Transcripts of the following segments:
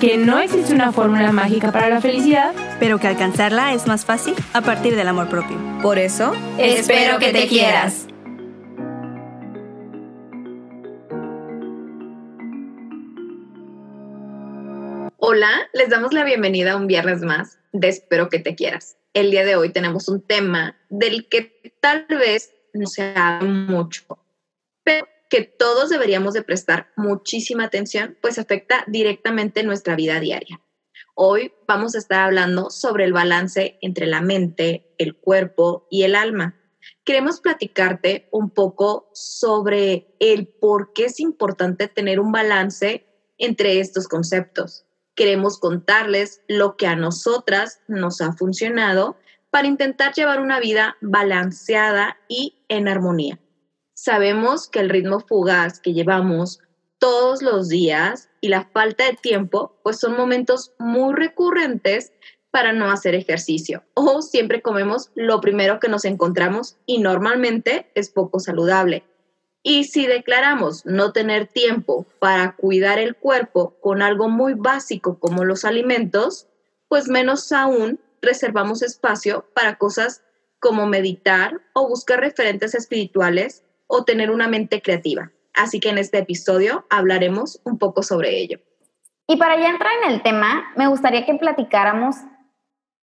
que no existe una fórmula mágica para la felicidad, pero que alcanzarla es más fácil a partir del amor propio. Por eso, espero que te quieras. Hola, les damos la bienvenida a un viernes más de Espero que te quieras. El día de hoy tenemos un tema del que tal vez no se habla mucho, pero que todos deberíamos de prestar muchísima atención, pues afecta directamente nuestra vida diaria. Hoy vamos a estar hablando sobre el balance entre la mente, el cuerpo y el alma. Queremos platicarte un poco sobre el por qué es importante tener un balance entre estos conceptos. Queremos contarles lo que a nosotras nos ha funcionado para intentar llevar una vida balanceada y en armonía. Sabemos que el ritmo fugaz que llevamos todos los días y la falta de tiempo, pues son momentos muy recurrentes para no hacer ejercicio o siempre comemos lo primero que nos encontramos y normalmente es poco saludable. Y si declaramos no tener tiempo para cuidar el cuerpo con algo muy básico como los alimentos, pues menos aún reservamos espacio para cosas como meditar o buscar referentes espirituales o tener una mente creativa. Así que en este episodio hablaremos un poco sobre ello. Y para ya entrar en el tema, me gustaría que platicáramos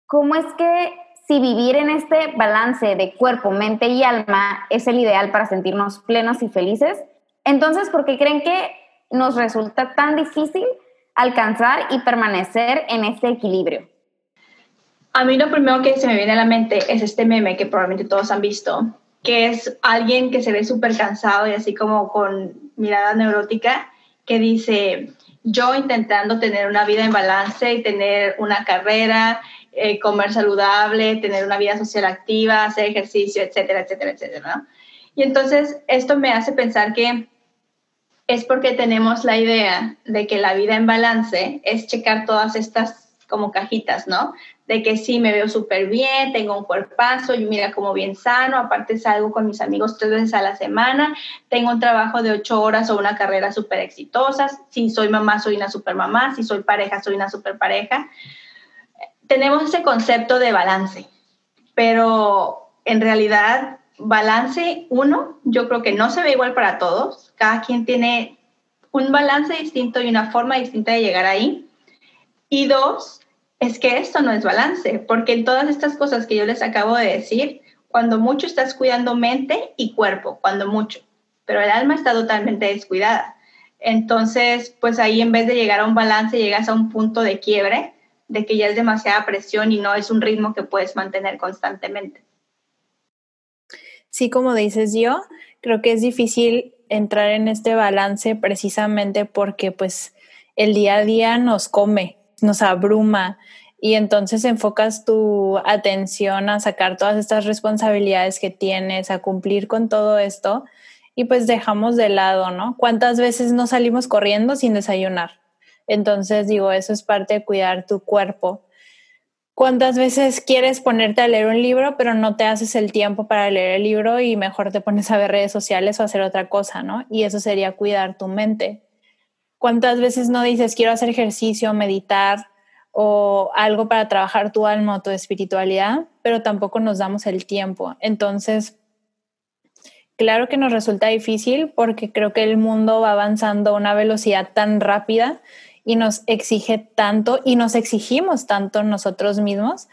cómo es que si vivir en este balance de cuerpo, mente y alma es el ideal para sentirnos plenos y felices, entonces, ¿por qué creen que nos resulta tan difícil alcanzar y permanecer en este equilibrio? A mí lo primero que se me viene a la mente es este meme que probablemente todos han visto, que es alguien que se ve súper cansado y así como con mirada neurótica, que dice, yo intentando tener una vida en balance y tener una carrera, eh, comer saludable, tener una vida social activa, hacer ejercicio, etcétera, etcétera, etcétera. Y entonces esto me hace pensar que es porque tenemos la idea de que la vida en balance es checar todas estas como cajitas, ¿no? De que sí, me veo súper bien, tengo un cuerpazo, yo mira como bien sano, aparte salgo con mis amigos tres veces a la semana, tengo un trabajo de ocho horas o una carrera súper exitosa, si soy mamá, soy una super mamá, si soy pareja, soy una super pareja. Tenemos ese concepto de balance, pero en realidad balance, uno, yo creo que no se ve igual para todos, cada quien tiene un balance distinto y una forma distinta de llegar ahí. Y dos, es que esto no es balance, porque en todas estas cosas que yo les acabo de decir, cuando mucho estás cuidando mente y cuerpo, cuando mucho, pero el alma está totalmente descuidada. Entonces, pues ahí en vez de llegar a un balance, llegas a un punto de quiebre, de que ya es demasiada presión y no es un ritmo que puedes mantener constantemente. Sí, como dices yo, creo que es difícil entrar en este balance precisamente porque pues el día a día nos come, nos abruma y entonces enfocas tu atención a sacar todas estas responsabilidades que tienes, a cumplir con todo esto y pues dejamos de lado, ¿no? ¿Cuántas veces no salimos corriendo sin desayunar? Entonces digo, eso es parte de cuidar tu cuerpo. ¿Cuántas veces quieres ponerte a leer un libro, pero no te haces el tiempo para leer el libro y mejor te pones a ver redes sociales o hacer otra cosa, ¿no? Y eso sería cuidar tu mente. ¿Cuántas veces no dices quiero hacer ejercicio, meditar o algo para trabajar tu alma o tu espiritualidad, pero tampoco nos damos el tiempo? Entonces, claro que nos resulta difícil porque creo que el mundo va avanzando a una velocidad tan rápida y nos exige tanto y nos exigimos tanto nosotros mismos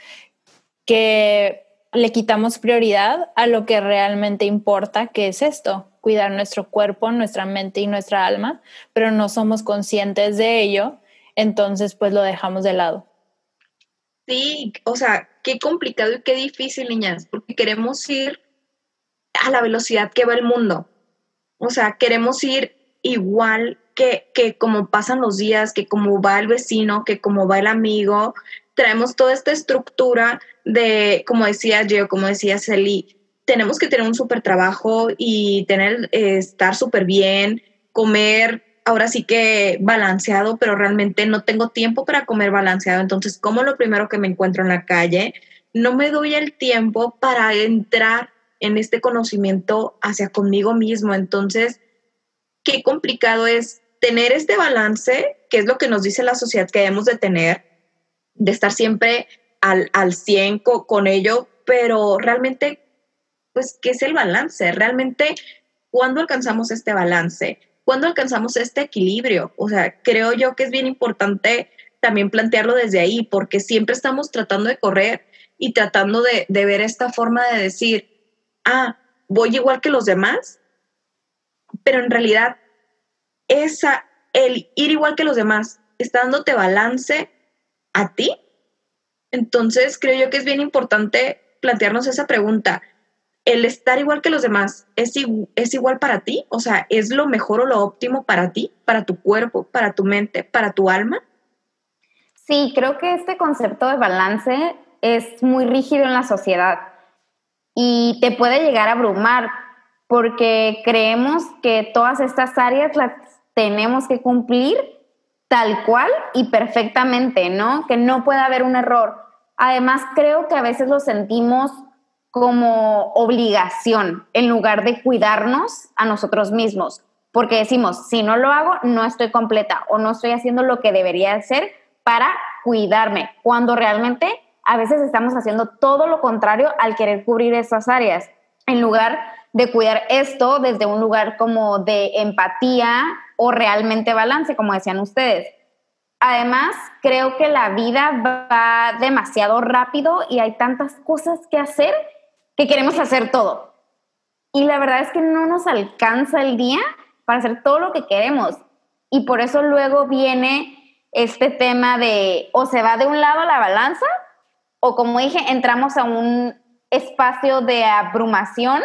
que le quitamos prioridad a lo que realmente importa, que es esto, cuidar nuestro cuerpo, nuestra mente y nuestra alma, pero no somos conscientes de ello, entonces pues lo dejamos de lado. Sí, o sea, qué complicado y qué difícil, niñas, porque queremos ir a la velocidad que va el mundo. O sea, queremos ir igual que, que como pasan los días, que como va el vecino, que como va el amigo, traemos toda esta estructura de, como decía yo, como decía Celi, tenemos que tener un súper trabajo y tener, eh, estar súper bien, comer ahora sí que balanceado, pero realmente no tengo tiempo para comer balanceado. Entonces, como lo primero que me encuentro en la calle, no me doy el tiempo para entrar en este conocimiento hacia conmigo mismo. Entonces, qué complicado es tener este balance, que es lo que nos dice la sociedad que debemos de tener, de estar siempre al, al 100 con ello, pero realmente, pues, ¿qué es el balance? Realmente, ¿cuándo alcanzamos este balance? ¿Cuándo alcanzamos este equilibrio? O sea, creo yo que es bien importante también plantearlo desde ahí, porque siempre estamos tratando de correr y tratando de, de ver esta forma de decir, ah, voy igual que los demás, pero en realidad esa, el ir igual que los demás, está dándote balance a ti. Entonces, creo yo que es bien importante plantearnos esa pregunta el estar igual que los demás es, es igual para ti, o sea, es lo mejor o lo óptimo para ti, para tu cuerpo, para tu mente, para tu alma. Sí, creo que este concepto de balance es muy rígido en la sociedad y te puede llegar a abrumar porque creemos que todas estas áreas las tenemos que cumplir tal cual y perfectamente, ¿no? Que no puede haber un error. Además, creo que a veces lo sentimos como obligación en lugar de cuidarnos a nosotros mismos, porque decimos, si no lo hago, no estoy completa o no estoy haciendo lo que debería hacer para cuidarme, cuando realmente a veces estamos haciendo todo lo contrario al querer cubrir esas áreas, en lugar de cuidar esto desde un lugar como de empatía o realmente balance, como decían ustedes. Además, creo que la vida va demasiado rápido y hay tantas cosas que hacer que queremos hacer todo. Y la verdad es que no nos alcanza el día para hacer todo lo que queremos. Y por eso luego viene este tema de o se va de un lado la balanza o como dije, entramos a un espacio de abrumación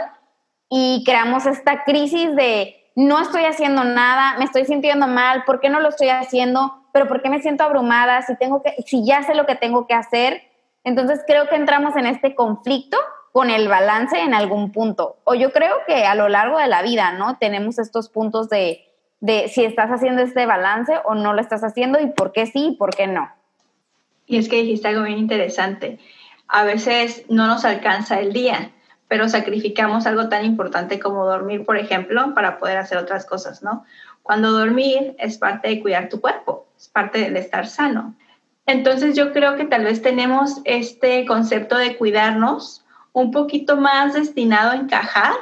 y creamos esta crisis de no estoy haciendo nada, me estoy sintiendo mal, ¿por qué no lo estoy haciendo? Pero ¿por qué me siento abrumada si tengo que si ya sé lo que tengo que hacer? Entonces creo que entramos en este conflicto con el balance en algún punto. O yo creo que a lo largo de la vida, ¿no? Tenemos estos puntos de, de si estás haciendo este balance o no lo estás haciendo y por qué sí y por qué no. Y es que dijiste algo bien interesante. A veces no nos alcanza el día, pero sacrificamos algo tan importante como dormir, por ejemplo, para poder hacer otras cosas, ¿no? Cuando dormir es parte de cuidar tu cuerpo, es parte de estar sano. Entonces yo creo que tal vez tenemos este concepto de cuidarnos un poquito más destinado a encajar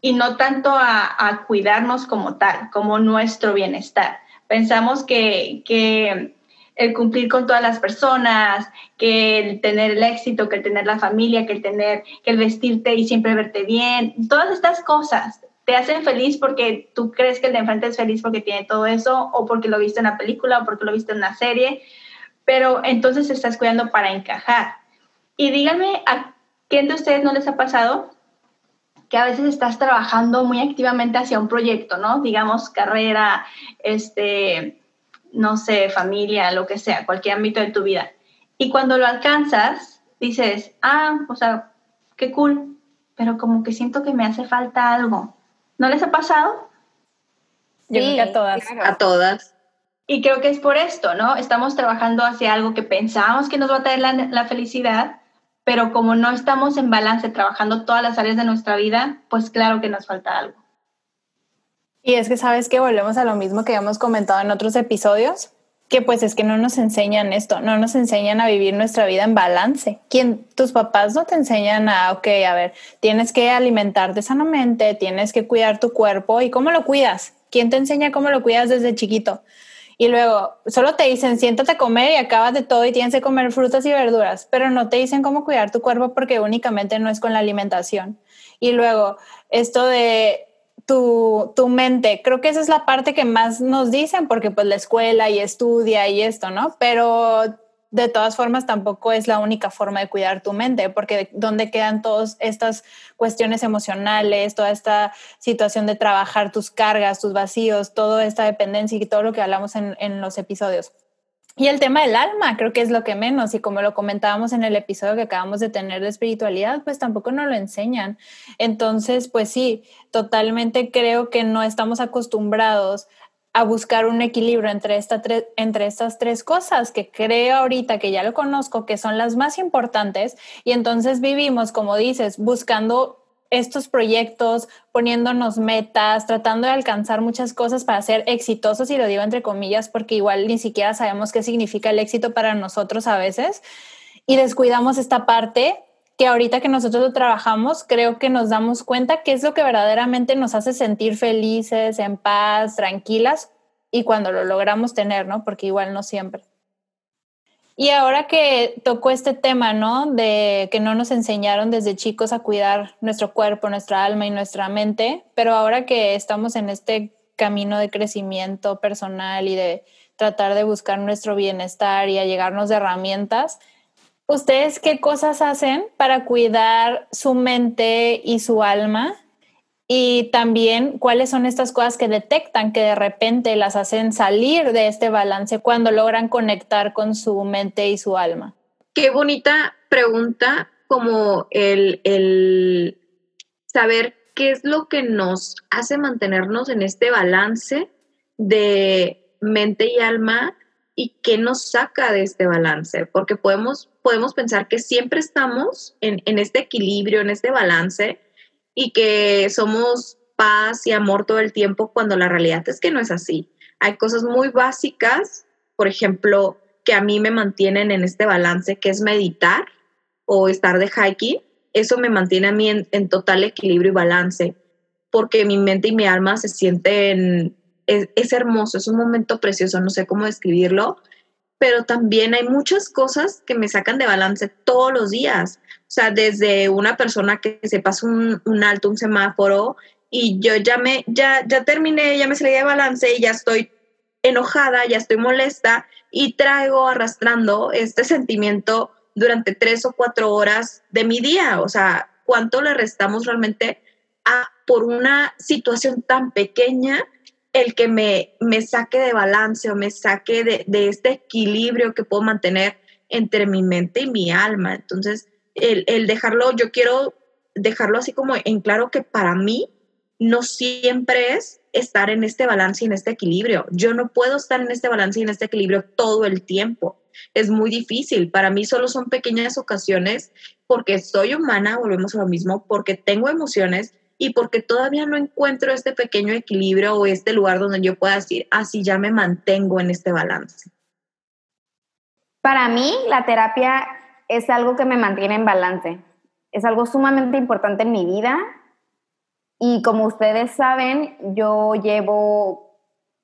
y no tanto a, cuidarnos como tal, como nuestro bienestar. Pensamos que, que, el cumplir con todas las personas, que el tener el éxito, que el tener la familia, que el tener, que el vestirte y siempre verte bien, todas estas cosas te hacen feliz porque tú crees que el de enfrente es feliz porque tiene todo eso, o porque lo viste en una película, o porque lo viste en una serie, pero entonces estás cuidando para encajar. Y díganme a ¿Quién de ustedes no les ha pasado que a veces estás trabajando muy activamente hacia un proyecto, ¿no? Digamos, carrera, este, no sé, familia, lo que sea, cualquier ámbito de tu vida. Y cuando lo alcanzas, dices, ah, o sea, qué cool, pero como que siento que me hace falta algo. ¿No les ha pasado? Yo creo que a todas. A todas. Y creo que es por esto, ¿no? Estamos trabajando hacia algo que pensamos que nos va a traer la, la felicidad, pero como no estamos en balance trabajando todas las áreas de nuestra vida, pues claro que nos falta algo. Y es que sabes que volvemos a lo mismo que hemos comentado en otros episodios, que pues es que no nos enseñan esto, no nos enseñan a vivir nuestra vida en balance. ¿Quién, tus papás no te enseñan a, ok, a ver, tienes que alimentarte sanamente, tienes que cuidar tu cuerpo y cómo lo cuidas. ¿Quién te enseña cómo lo cuidas desde chiquito? Y luego solo te dicen siéntate a comer y acabas de todo y tienes que comer frutas y verduras, pero no te dicen cómo cuidar tu cuerpo porque únicamente no es con la alimentación. Y luego esto de tu, tu mente, creo que esa es la parte que más nos dicen porque pues la escuela y estudia y esto, ¿no? Pero de todas formas tampoco es la única forma de cuidar tu mente, porque donde quedan todas estas cuestiones emocionales, toda esta situación de trabajar tus cargas, tus vacíos, toda esta dependencia y todo lo que hablamos en, en los episodios. Y el tema del alma, creo que es lo que menos. Y como lo comentábamos en el episodio que acabamos de tener de espiritualidad, pues tampoco nos lo enseñan. Entonces, pues sí, totalmente creo que no estamos acostumbrados a buscar un equilibrio entre, esta entre estas tres cosas que creo ahorita que ya lo conozco, que son las más importantes. Y entonces vivimos, como dices, buscando estos proyectos, poniéndonos metas, tratando de alcanzar muchas cosas para ser exitosos, y lo digo entre comillas porque igual ni siquiera sabemos qué significa el éxito para nosotros a veces, y descuidamos esta parte que ahorita que nosotros lo trabajamos, creo que nos damos cuenta que es lo que verdaderamente nos hace sentir felices, en paz, tranquilas, y cuando lo logramos tener, ¿no? Porque igual no siempre. Y ahora que tocó este tema, ¿no? De que no nos enseñaron desde chicos a cuidar nuestro cuerpo, nuestra alma y nuestra mente, pero ahora que estamos en este camino de crecimiento personal y de tratar de buscar nuestro bienestar y a llegarnos de herramientas, ¿ustedes qué cosas hacen para cuidar su mente y su alma y también cuáles son estas cosas que detectan que de repente las hacen salir de este balance cuando logran conectar con su mente y su alma. Qué bonita pregunta como el, el saber qué es lo que nos hace mantenernos en este balance de mente y alma y qué nos saca de este balance, porque podemos, podemos pensar que siempre estamos en, en este equilibrio, en este balance, y que somos paz y amor todo el tiempo cuando la realidad es que no es así. Hay cosas muy básicas, por ejemplo, que a mí me mantienen en este balance, que es meditar o estar de hiking. Eso me mantiene a mí en, total equilibrio y balance, porque mi mente y mi alma se sienten, es, es hermoso, es un momento precioso, no sé cómo describirlo, pero también hay muchas cosas que me sacan de balance todos los días. O sea, desde una persona que se pasa un, alto, un semáforo, y yo ya me, ya, ya terminé, ya me salí de balance y ya estoy enojada, ya estoy molesta y traigo arrastrando este sentimiento durante tres o cuatro horas de mi día. O sea, ¿cuánto le restamos realmente a por una situación tan pequeña el que me, me saque de balance o me saque de, de este equilibrio que puedo mantener entre mi mente y mi alma? Entonces, el, dejarlo, yo quiero dejarlo así como en claro que para mí no siempre es estar en este balance y en este equilibrio. Yo no puedo estar en este balance y en este equilibrio todo el tiempo. Es muy difícil. Para mí solo son pequeñas ocasiones porque soy humana, volvemos a lo mismo, porque tengo emociones y porque todavía no encuentro este pequeño equilibrio o este lugar donde yo pueda decir, así ah, ya me mantengo en este balance. Para mí, la terapia es algo que me mantiene en balance. Es algo sumamente importante en mi vida. Y como ustedes saben, yo llevo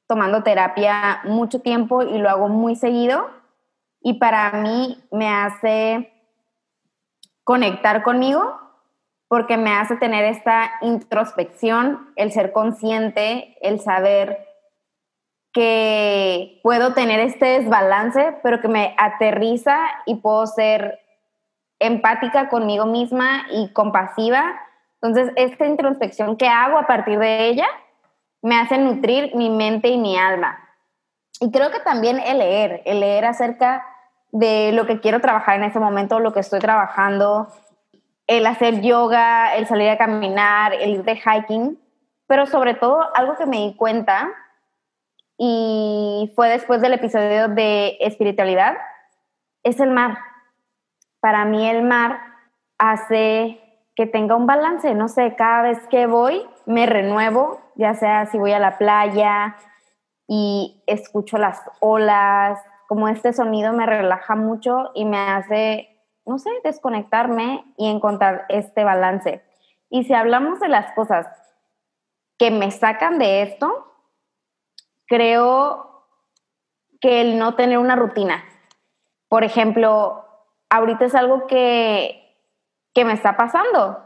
tomando terapia mucho tiempo y lo hago muy seguido. Y para mí me hace conectar conmigo porque me hace tener esta introspección, el ser consciente, el saber que puedo tener este desbalance, pero que me aterriza y puedo ser empática conmigo misma y compasiva. Entonces, esta introspección que hago a partir de ella me hace nutrir mi mente y mi alma. Y creo que también el leer, el leer acerca de lo que quiero trabajar en ese momento, lo que estoy trabajando, el hacer yoga, el salir a caminar, el ir de hiking, pero sobre todo algo que me di cuenta y fue después del episodio de espiritualidad, es el mar. Para mí el mar hace que tenga un balance, no sé, cada vez que voy me renuevo, ya sea si voy a la playa y escucho las olas, como este sonido me relaja mucho y me hace, no sé, desconectarme y encontrar este balance. Y si hablamos de las cosas que me sacan de esto, creo que el no tener una rutina. Por ejemplo, ahorita es algo que, me está pasando.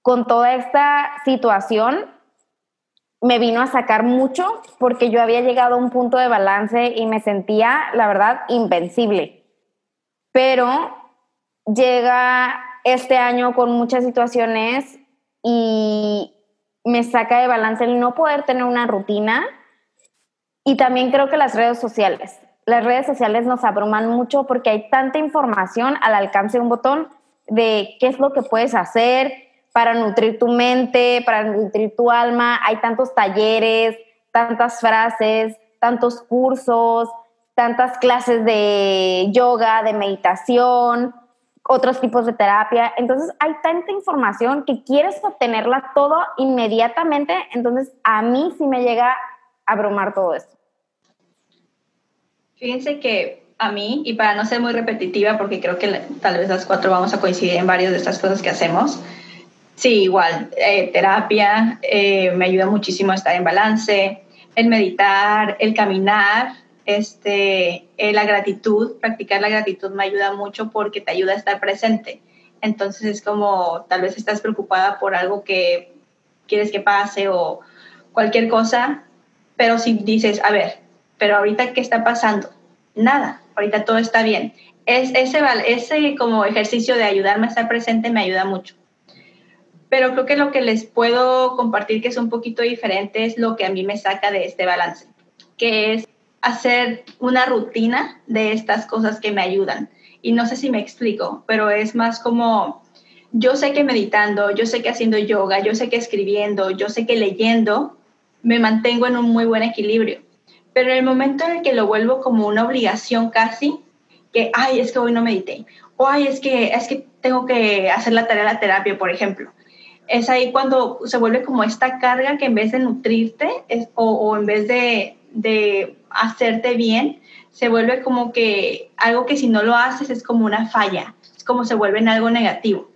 Con toda esta situación, me vino a sacar mucho porque yo había llegado a un punto de balance y me sentía, la verdad, invencible. Pero llega este año con muchas situaciones y me saca de balance el no poder tener una rutina y también creo que las redes sociales. las redes sociales nos abruman mucho porque hay tanta información al alcance de un botón de qué es lo que puedes hacer para nutrir tu mente, para nutrir tu alma. Hay tantos talleres, tantas frases, tantos cursos, tantas clases de yoga, de meditación, otros tipos de terapia. Entonces hay tanta información que quieres obtenerla todo inmediatamente. Entonces a mí sí me llega a abrumar todo esto. Fíjense que a mí, y para no ser muy repetitiva, porque creo que tal vez las cuatro vamos a coincidir en varias de estas cosas que hacemos, sí, igual, eh, terapia eh, me ayuda muchísimo a estar en balance, el meditar, el caminar, este, eh, la gratitud, practicar la gratitud me ayuda mucho porque te ayuda a estar presente. Entonces es como tal vez estás preocupada por algo que quieres que pase o cualquier cosa, pero si dices, a ver, pero ahorita ¿qué está pasando? Nada, ahorita todo está bien. Es, ese, ese como ejercicio de ayudarme a estar presente me ayuda mucho. Pero creo que lo que les puedo compartir que es un poquito diferente es lo que a mí me saca de este balance, que es hacer una rutina de estas cosas que me ayudan. Y no sé si me explico, pero es más como, yo sé que meditando, yo sé que haciendo yoga, yo sé que escribiendo, yo sé que leyendo, me mantengo en un muy buen equilibrio. Pero en el momento en el que lo vuelvo como una obligación casi, que, ay, es que hoy no medité, o ay, es que, es que tengo que hacer la tarea de la terapia, por ejemplo. Es ahí cuando se vuelve como esta carga que en vez de nutrirte o, o en vez de, de hacerte bien, se vuelve como que algo que si no lo haces es como una falla, es como se vuelve en algo negativo.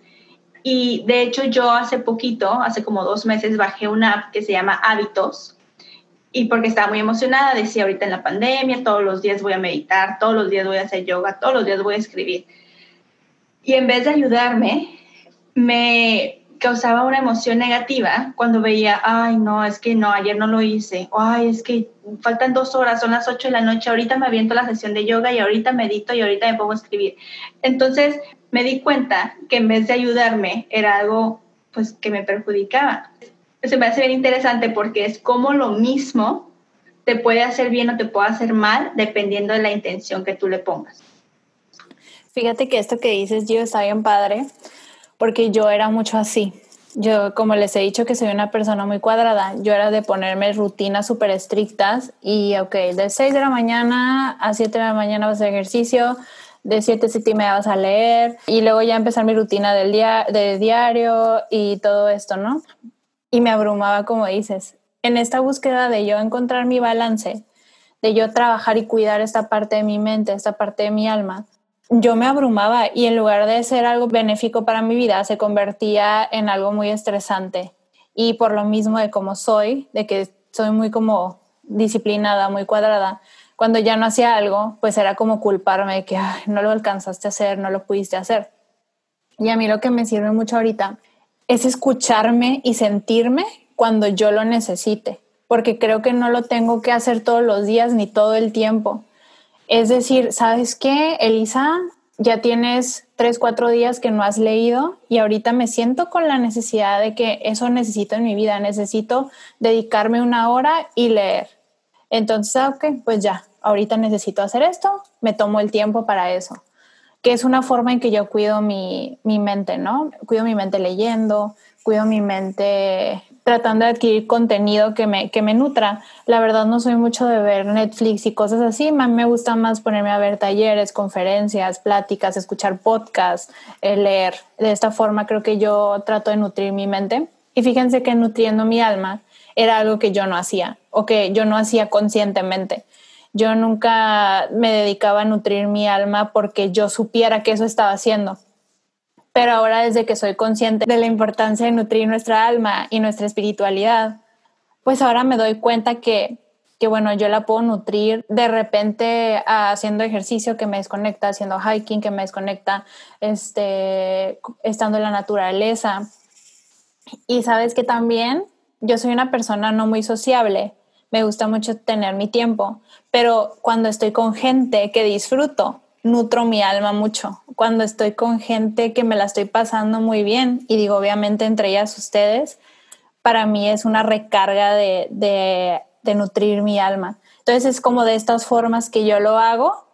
Y de hecho yo hace poquito, hace como dos meses, bajé una app que se llama Hábitos. Y porque estaba muy emocionada, decía ahorita en la pandemia, todos los días voy a meditar, todos los días voy a hacer yoga, todos los días voy a escribir. Y en vez de ayudarme, me, causaba una emoción negativa cuando veía, ay, no, es que no, ayer no lo hice, o ay, es que faltan dos horas, son las ocho de la noche, ahorita me aviento la sesión de yoga y ahorita medito y ahorita me pongo a escribir. Entonces me di cuenta que en vez de ayudarme era algo pues que me perjudicaba. Se me hace bien interesante porque es como lo mismo te puede hacer bien o te puede hacer mal dependiendo de la intención que tú le pongas. Fíjate que esto que dices, yo está bien padre porque yo era mucho así. Yo, como les he dicho que soy una persona muy cuadrada, yo era de ponerme rutinas súper estrictas y, ok, de 6 de la mañana a 7 de la mañana vas a hacer ejercicio, de 7 a 7 y media vas a leer y luego ya empezar mi rutina del día, de diario y todo esto, ¿no? Y me abrumaba, como dices, en esta búsqueda de yo encontrar mi balance, de yo trabajar y cuidar esta parte de mi mente, esta parte de mi alma, yo me abrumaba y en lugar de ser algo benéfico para mi vida, se convertía en algo muy estresante. Y por lo mismo de cómo soy, de que soy muy como disciplinada, muy cuadrada, cuando ya no hacía algo, pues era como culparme de que no lo alcanzaste a hacer, no lo pudiste hacer. Y a mí lo que me sirve mucho ahorita es escucharme y sentirme cuando yo lo necesite, porque creo que no lo tengo que hacer todos los días ni todo el tiempo es decir, ¿sabes qué, Elisa? Ya tienes tres, cuatro días que no has leído y ahorita me siento con la necesidad de que eso necesito en mi vida. Necesito dedicarme una hora y leer. Entonces, ah, ok, pues ya, ahorita necesito hacer esto, me tomo el tiempo para eso. Que es una forma en que yo cuido mi, mi mente, ¿no? Cuido mi mente leyendo, cuido mi mente tratando de adquirir contenido que me, que me nutra. La verdad no soy mucho de ver Netflix y cosas así, me gusta más ponerme a ver talleres, conferencias, pláticas, escuchar podcasts, eh, leer. De esta forma creo que yo trato de nutrir mi mente. Y fíjense que nutriendo mi alma era algo que yo no hacía o que yo no hacía conscientemente. Yo nunca me dedicaba a nutrir mi alma porque yo supiera que eso estaba haciendo pero ahora desde que soy consciente de la importancia de nutrir nuestra alma y nuestra espiritualidad, pues ahora me doy cuenta que, que bueno, yo la puedo nutrir de repente haciendo ejercicio que me desconecta, haciendo hiking que me desconecta, este, estando en la naturaleza. Y sabes que también yo soy una persona no muy sociable, me gusta mucho tener mi tiempo, pero cuando estoy con gente que disfruto, nutro mi alma mucho. Cuando estoy con gente que me la estoy pasando muy bien, y digo obviamente entre ellas ustedes, para mí es una recarga de, de, nutrir mi alma. Entonces es como de estas formas que yo lo hago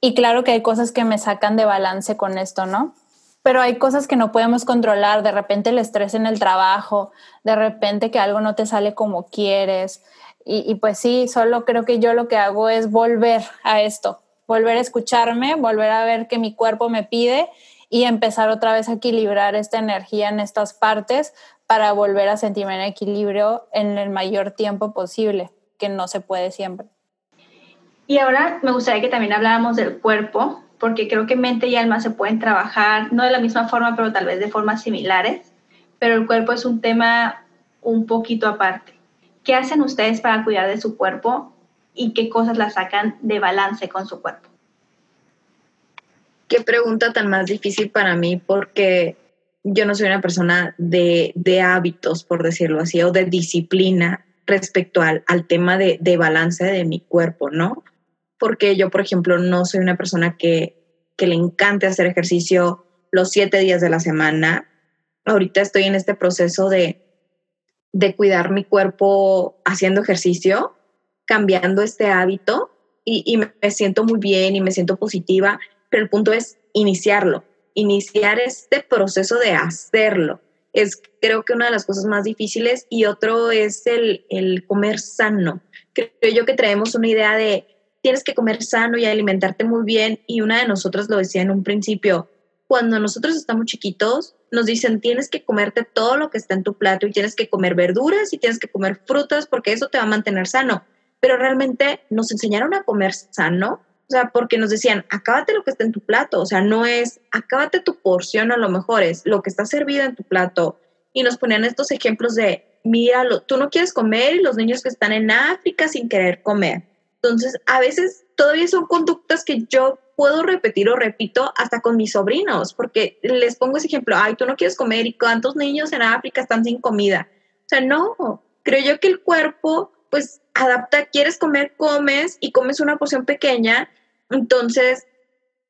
y claro que hay cosas que me sacan de balance con esto, ¿no? Pero hay cosas que no podemos controlar, de repente el estrés en el trabajo, de repente que algo no te sale como quieres. Y, y pues sí, solo creo que yo lo que hago es volver a esto, volver a escucharme, volver a ver que mi cuerpo me pide y empezar otra vez a equilibrar esta energía en estas partes para volver a sentirme en equilibrio en el mayor tiempo posible, que no se puede siempre. Y ahora me gustaría que también habláramos del cuerpo, porque creo que mente y alma se pueden trabajar, no de la misma forma, pero tal vez de formas similares, pero el cuerpo es un tema un poquito aparte. ¿Qué hacen ustedes para cuidar de su cuerpo y qué cosas la sacan de balance con su cuerpo? Qué pregunta tan más difícil para mí porque yo no soy una persona de, de hábitos, por decirlo así, o de disciplina respecto al, al tema de, de, balance de mi cuerpo, ¿no? Porque yo, por ejemplo, no soy una persona que, que le encante hacer ejercicio los siete días de la semana. Ahorita estoy en este proceso de, de cuidar mi cuerpo haciendo ejercicio, cambiando este hábito y, me siento muy bien y me siento positiva, pero el punto es iniciarlo, iniciar este proceso de hacerlo. Es creo que una de las cosas más difíciles y otro es el, el comer sano. Creo yo que traemos una idea de tienes que comer sano y alimentarte muy bien y una de nosotras lo decía en un principio, cuando nosotros estamos chiquitos, nos dicen tienes que comerte todo lo que está en tu plato y tienes que comer verduras y tienes que comer frutas porque eso te va a mantener sano. Pero realmente nos enseñaron a comer sano o sea, porque nos decían, acábate lo que está en tu plato. O sea, no es, acábate tu porción, a lo mejor es lo que está servido en tu plato. Y nos ponían estos ejemplos de, míralo, tú no quieres comer y los niños que están en África sin querer comer. Entonces, a veces todavía son conductas que yo puedo repetir o repito hasta con mis sobrinos, porque les pongo ese ejemplo, ay, tú no quieres comer y cuántos niños en África están sin comida. O sea, no, creo yo que el cuerpo pues adapta, quieres comer, comes y comes una porción pequeña, entonces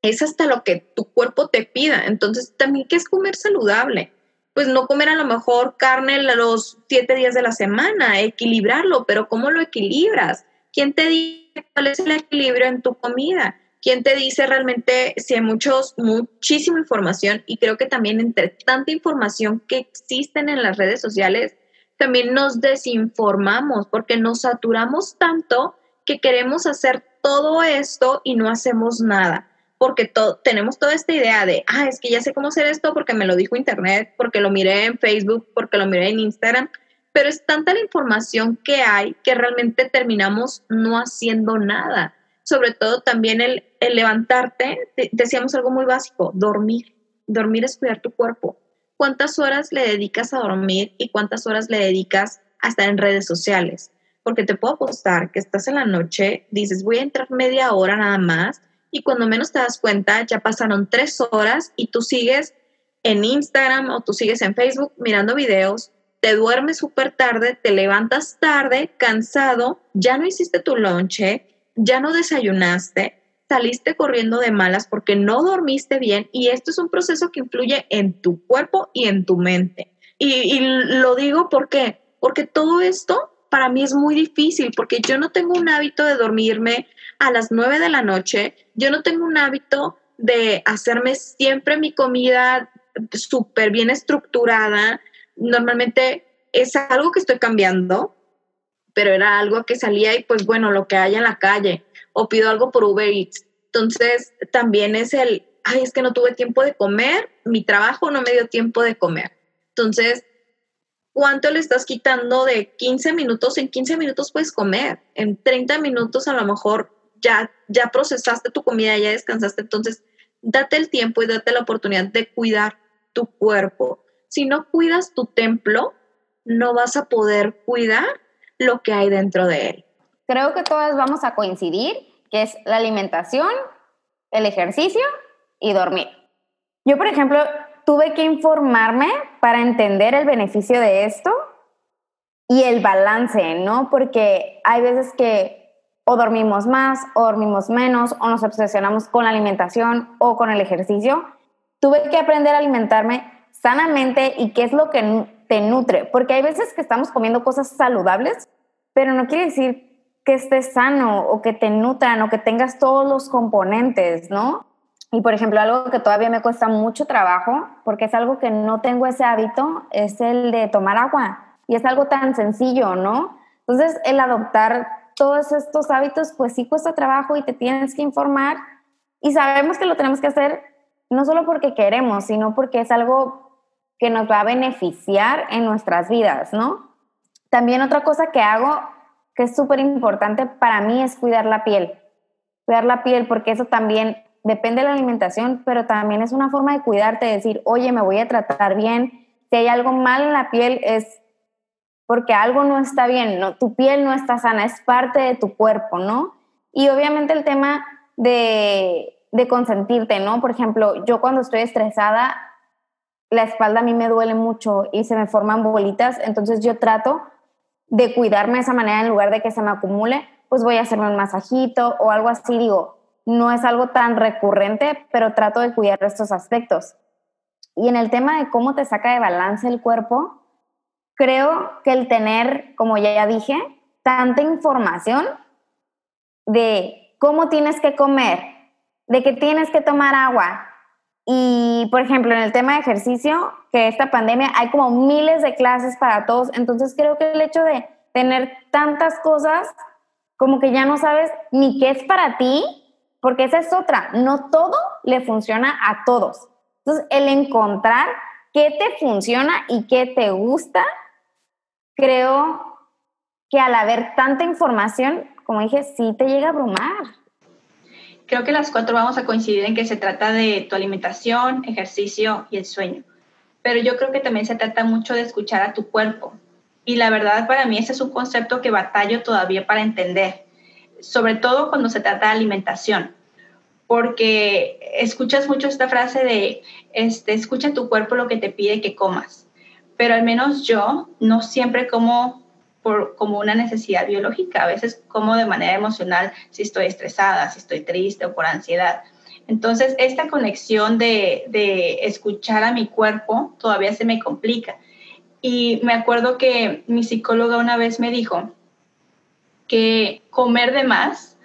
es hasta lo que tu cuerpo te pida. Entonces también, ¿qué es comer saludable? Pues no comer a lo mejor carne los siete días de la semana, equilibrarlo, pero ¿cómo lo equilibras? ¿Quién te dice cuál es el equilibrio en tu comida? ¿Quién te dice realmente si hay muchos, muchísima información? Y creo que también entre tanta información que existen en las redes sociales, también nos desinformamos porque nos saturamos tanto que queremos hacer todo esto y no hacemos nada. Porque tenemos toda esta idea de, ah, es que ya sé cómo hacer esto porque me lo dijo Internet, porque lo miré en Facebook, porque lo miré en Instagram, pero es tanta la información que hay que realmente terminamos no haciendo nada. Sobre todo también el, el levantarte, decíamos algo muy básico, dormir. Dormir es cuidar tu cuerpo cuántas horas le dedicas a dormir y cuántas horas le dedicas a estar en redes sociales. Porque te puedo apostar que estás en la noche, dices, voy a entrar media hora nada más, y cuando menos te das cuenta, ya pasaron tres horas y tú sigues en Instagram o tú sigues en Facebook mirando videos, te duermes súper tarde, te levantas tarde, cansado, ya no hiciste tu lonche, ya no desayunaste, saliste corriendo de malas porque no dormiste bien y esto es un proceso que influye en tu cuerpo y en tu mente. Y, lo digo porque, porque todo esto para mí es muy difícil porque yo no tengo un hábito de dormirme a las 9 de la noche, yo no tengo un hábito de hacerme siempre mi comida súper bien estructurada. Normalmente es algo que estoy cambiando, pero era algo que salía y pues bueno, lo que haya en la calle o pido algo por Uber Eats. Entonces, también es el, ay, es que no tuve tiempo de comer, mi trabajo no me dio tiempo de comer. Entonces, ¿cuánto le estás quitando de 15 minutos? En 15 minutos puedes comer, en 30 minutos a lo mejor ya, ya procesaste tu comida, ya descansaste. Entonces, date el tiempo y date la oportunidad de cuidar tu cuerpo. Si no cuidas tu templo, no vas a poder cuidar lo que hay dentro de él creo que todas vamos a coincidir, que es la alimentación, el ejercicio y dormir. Yo, por ejemplo, tuve que informarme para entender el beneficio de esto y el balance, ¿no? Porque hay veces que o dormimos más o dormimos menos o nos obsesionamos con la alimentación o con el ejercicio. Tuve que aprender a alimentarme sanamente y qué es lo que te nutre, porque hay veces que estamos comiendo cosas saludables, pero no quiere decir que estés sano o que te nutran o que tengas todos los componentes, ¿no? Y por ejemplo, algo que todavía me cuesta mucho trabajo, porque es algo que no tengo ese hábito, es el de tomar agua. Y es algo tan sencillo, ¿no? Entonces, el adoptar todos estos hábitos, pues sí cuesta trabajo y te tienes que informar. Y sabemos que lo tenemos que hacer no solo porque queremos, sino porque es algo que nos va a beneficiar en nuestras vidas, ¿no? También otra cosa que hago que es súper importante para mí es cuidar la piel. Cuidar la piel porque eso también depende de la alimentación, pero también es una forma de cuidarte, de decir, oye, me voy a tratar bien. Si hay algo mal en la piel es porque algo no está bien, ¿no? tu piel no está sana, es parte de tu cuerpo, ¿no? Y obviamente el tema de, de consentirte, ¿no? Por ejemplo, yo cuando estoy estresada, la espalda a mí me duele mucho y se me forman bolitas, entonces yo trato de cuidarme de esa manera en lugar de que se me acumule, pues voy a hacerme un masajito o algo así, digo, no es algo tan recurrente, pero trato de cuidar estos aspectos. Y en el tema de cómo te saca de balance el cuerpo, creo que el tener, como ya dije, tanta información de cómo tienes que comer, de que tienes que tomar agua. Y, por ejemplo, en el tema de ejercicio, que esta pandemia hay como miles de clases para todos, entonces creo que el hecho de tener tantas cosas, como que ya no sabes ni qué es para ti, porque esa es otra, no todo le funciona a todos. Entonces, el encontrar qué te funciona y qué te gusta creo que al haber tanta información, como dije, sí te llega a abrumar. Creo que las cuatro vamos a coincidir en que se trata de tu alimentación, ejercicio y el sueño. Pero yo creo que también se trata mucho de escuchar a tu cuerpo. Y la verdad para mí ese es un concepto que batallo todavía para entender, sobre todo cuando se trata de alimentación. Porque escuchas mucho esta frase de, este, escucha tu cuerpo lo que te pide que comas pero al menos yo no siempre como como una necesidad biológica, a veces como de manera emocional si estoy estresada, si estoy triste o por ansiedad. Entonces, esta conexión de, de escuchar a mi cuerpo todavía se me complica. Y me acuerdo que mi psicóloga una vez me dijo que comer de más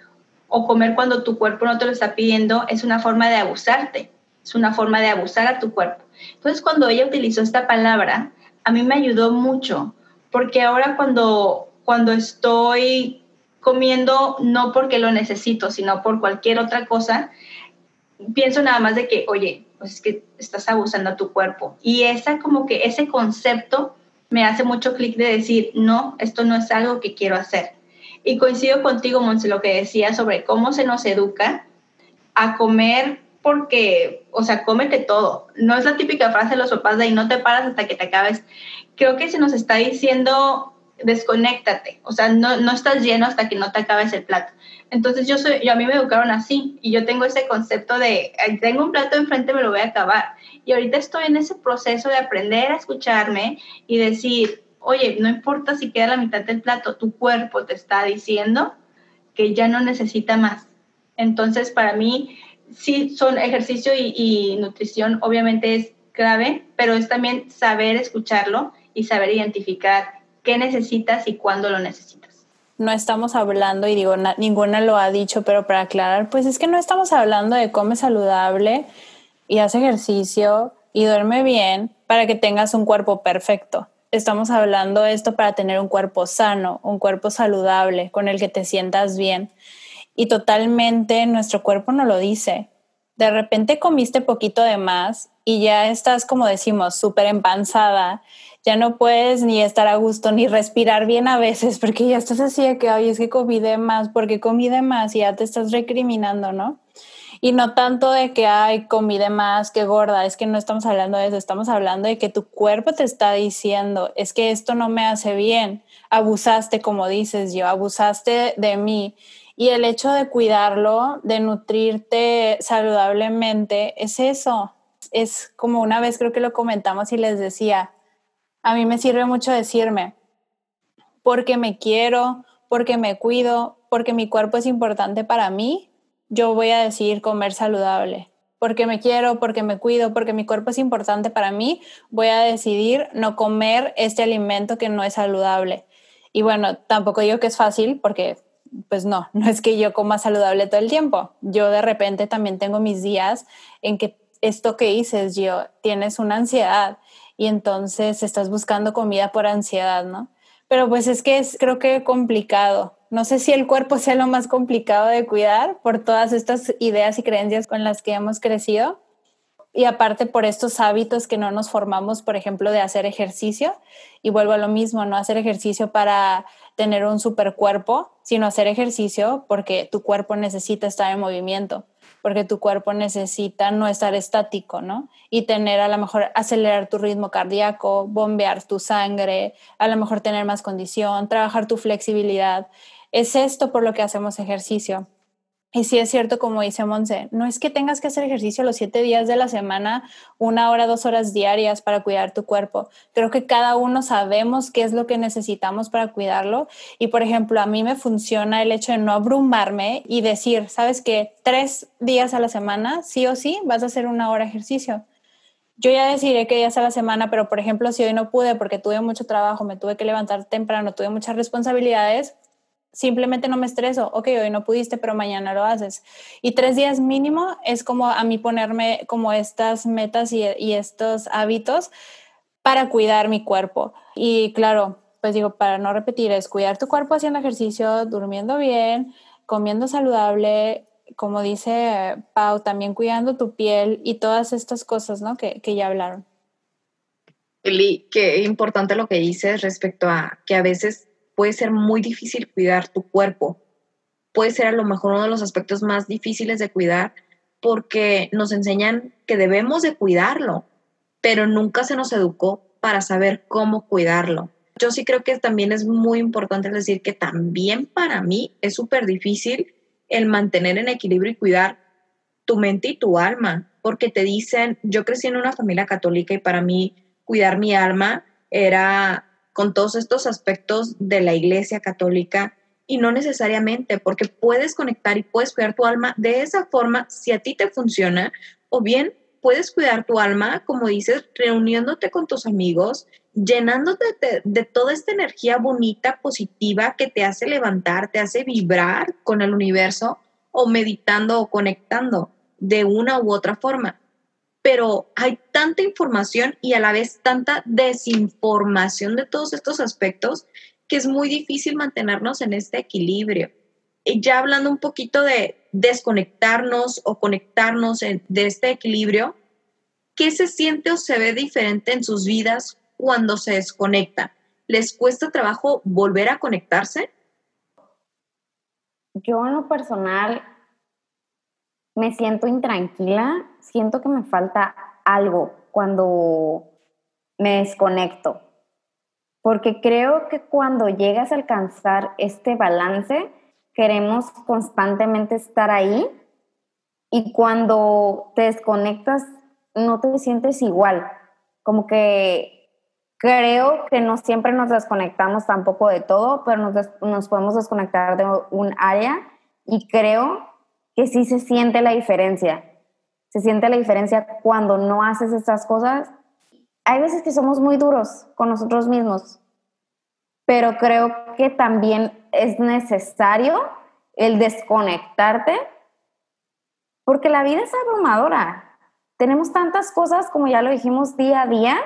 o comer cuando tu cuerpo no te lo está pidiendo es una forma de abusarte, es una forma de abusar a tu cuerpo. Entonces, cuando ella utilizó esta palabra, a mí me ayudó mucho, porque ahora cuando, cuando estoy comiendo, no porque lo necesito, sino por cualquier otra cosa, pienso nada más de que, oye, pues es que estás abusando a tu cuerpo. Y esa como que ese concepto me hace mucho clic de decir, no, esto no es algo que quiero hacer. Y coincido contigo, Monse, lo que decía sobre cómo se nos educa a comer porque, o sea, cómete todo. No es la típica frase de los papás de ahí no te paras hasta que te acabes. Creo que se nos está diciendo desconéctate, o sea, no, no estás lleno hasta que no te acabes el plato. Entonces yo soy, yo a mí me educaron así y yo tengo ese concepto de, tengo un plato enfrente, me lo voy a acabar. Y ahorita estoy en ese proceso de aprender a escucharme y decir, oye, no importa si queda la mitad del plato, tu cuerpo te está diciendo que ya no necesita más. Entonces, para mí, sí son ejercicio y, nutrición, obviamente es clave, pero es también saber escucharlo y saber identificar qué necesitas y cuándo lo necesitas. No estamos hablando, y digo, ninguna lo ha dicho, pero para aclarar, pues es que no estamos hablando de come saludable y hace ejercicio y duerme bien para que tengas un cuerpo perfecto. Estamos hablando de esto para tener un cuerpo sano, un cuerpo saludable, con el que te sientas bien y totalmente nuestro cuerpo no lo dice. De repente comiste poquito de más y ya estás, como decimos, súper empanzada, ya no puedes ni estar a gusto ni respirar bien a veces porque ya estás así de que, ay, es que comí de más, porque comí de más y ya te estás recriminando, ¿no? Y no tanto de que, ay, comí de más, que gorda, es que no estamos hablando de eso, estamos hablando de que tu cuerpo te está diciendo, es que esto no me hace bien, abusaste, como dices yo, abusaste de mí y el hecho de cuidarlo, de nutrirte saludablemente, es eso. Es como una vez creo que lo comentamos y les decía, a mí me sirve mucho decirme, porque me quiero, porque me cuido, porque mi cuerpo es importante para mí, yo voy a decidir comer saludable. Porque me quiero, porque me cuido, porque mi cuerpo es importante para mí, voy a decidir no comer este alimento que no es saludable. Y bueno, tampoco digo que es fácil porque pues no, no es que yo coma saludable todo el tiempo. Yo de repente también tengo mis días en que esto que dices, yo, tienes una ansiedad y entonces estás buscando comida por ansiedad, ¿no? Pero pues es que es creo que complicado. No sé si el cuerpo sea lo más complicado de cuidar por todas estas ideas y creencias con las que hemos crecido, y aparte por estos hábitos que no nos formamos, por ejemplo, de hacer ejercicio. Y vuelvo a lo mismo, no hacer ejercicio para tener un super cuerpo, sino hacer ejercicio porque tu cuerpo necesita estar en movimiento, porque tu cuerpo necesita no estar estático, ¿no? Y tener a lo mejor acelerar tu ritmo cardíaco, bombear tu sangre, a lo mejor tener más condición, trabajar tu flexibilidad. Es esto por lo que hacemos ejercicio. Y sí es cierto, como dice Monse, no es que tengas que hacer ejercicio los siete días de la semana, una hora, dos horas diarias para cuidar tu cuerpo. Creo que cada uno sabemos qué es lo que necesitamos para cuidarlo. Y por ejemplo, a mí me funciona el hecho de no abrumarme y decir, sabes que tres días a la semana, sí o sí, vas a hacer una hora de ejercicio. Yo ya decidiré qué días a la semana, pero por ejemplo, si hoy no pude porque tuve mucho trabajo, me tuve que levantar temprano, tuve muchas responsabilidades, simplemente no me estreso, ok, hoy no pudiste, pero mañana lo haces. Y tres días mínimo es como a mí ponerme como estas metas y, estos hábitos para cuidar mi cuerpo. Y claro, pues digo, para no repetir, es cuidar tu cuerpo haciendo ejercicio, durmiendo bien, comiendo saludable, como dice Pau, también cuidando tu piel y todas estas cosas, ¿no? Que, que ya hablaron. Eli, qué importante lo que dices respecto a que a veces puede ser muy difícil cuidar tu cuerpo. Puede ser a lo mejor uno de los aspectos más difíciles de cuidar porque nos enseñan que debemos de cuidarlo, pero nunca se nos educó para saber cómo cuidarlo. Yo sí creo que también es muy importante decir que también para mí es súper difícil el mantener en equilibrio y cuidar tu mente y tu alma, porque te dicen, yo crecí en una familia católica y para mí cuidar mi alma era con todos estos aspectos de la Iglesia Católica y no necesariamente, porque puedes conectar y puedes cuidar tu alma de esa forma si a ti te funciona, o bien puedes cuidar tu alma, como dices, reuniéndote con tus amigos, llenándote de, de, toda esta energía bonita, positiva que te hace levantar, te hace vibrar con el universo o meditando o conectando de una u otra forma pero hay tanta información y a la vez tanta desinformación de todos estos aspectos que es muy difícil mantenernos en este equilibrio. Y ya hablando un poquito de desconectarnos o conectarnos de este equilibrio, ¿qué se siente o se ve diferente en sus vidas cuando se desconectan? ¿Les cuesta trabajo volver a conectarse? Yo en lo personal me siento intranquila, siento que me falta algo cuando me desconecto, porque creo que cuando llegas a alcanzar este balance, queremos constantemente estar ahí y cuando te desconectas no te sientes igual, como que creo que no siempre nos desconectamos tampoco de todo, pero nos, nos podemos desconectar de un área y creo que sí se siente la diferencia. Se siente la diferencia cuando no haces estas cosas. Hay veces que somos muy duros con nosotros mismos, pero creo que también es necesario el desconectarte porque la vida es abrumadora. Tenemos tantas cosas, como ya lo dijimos, día a día,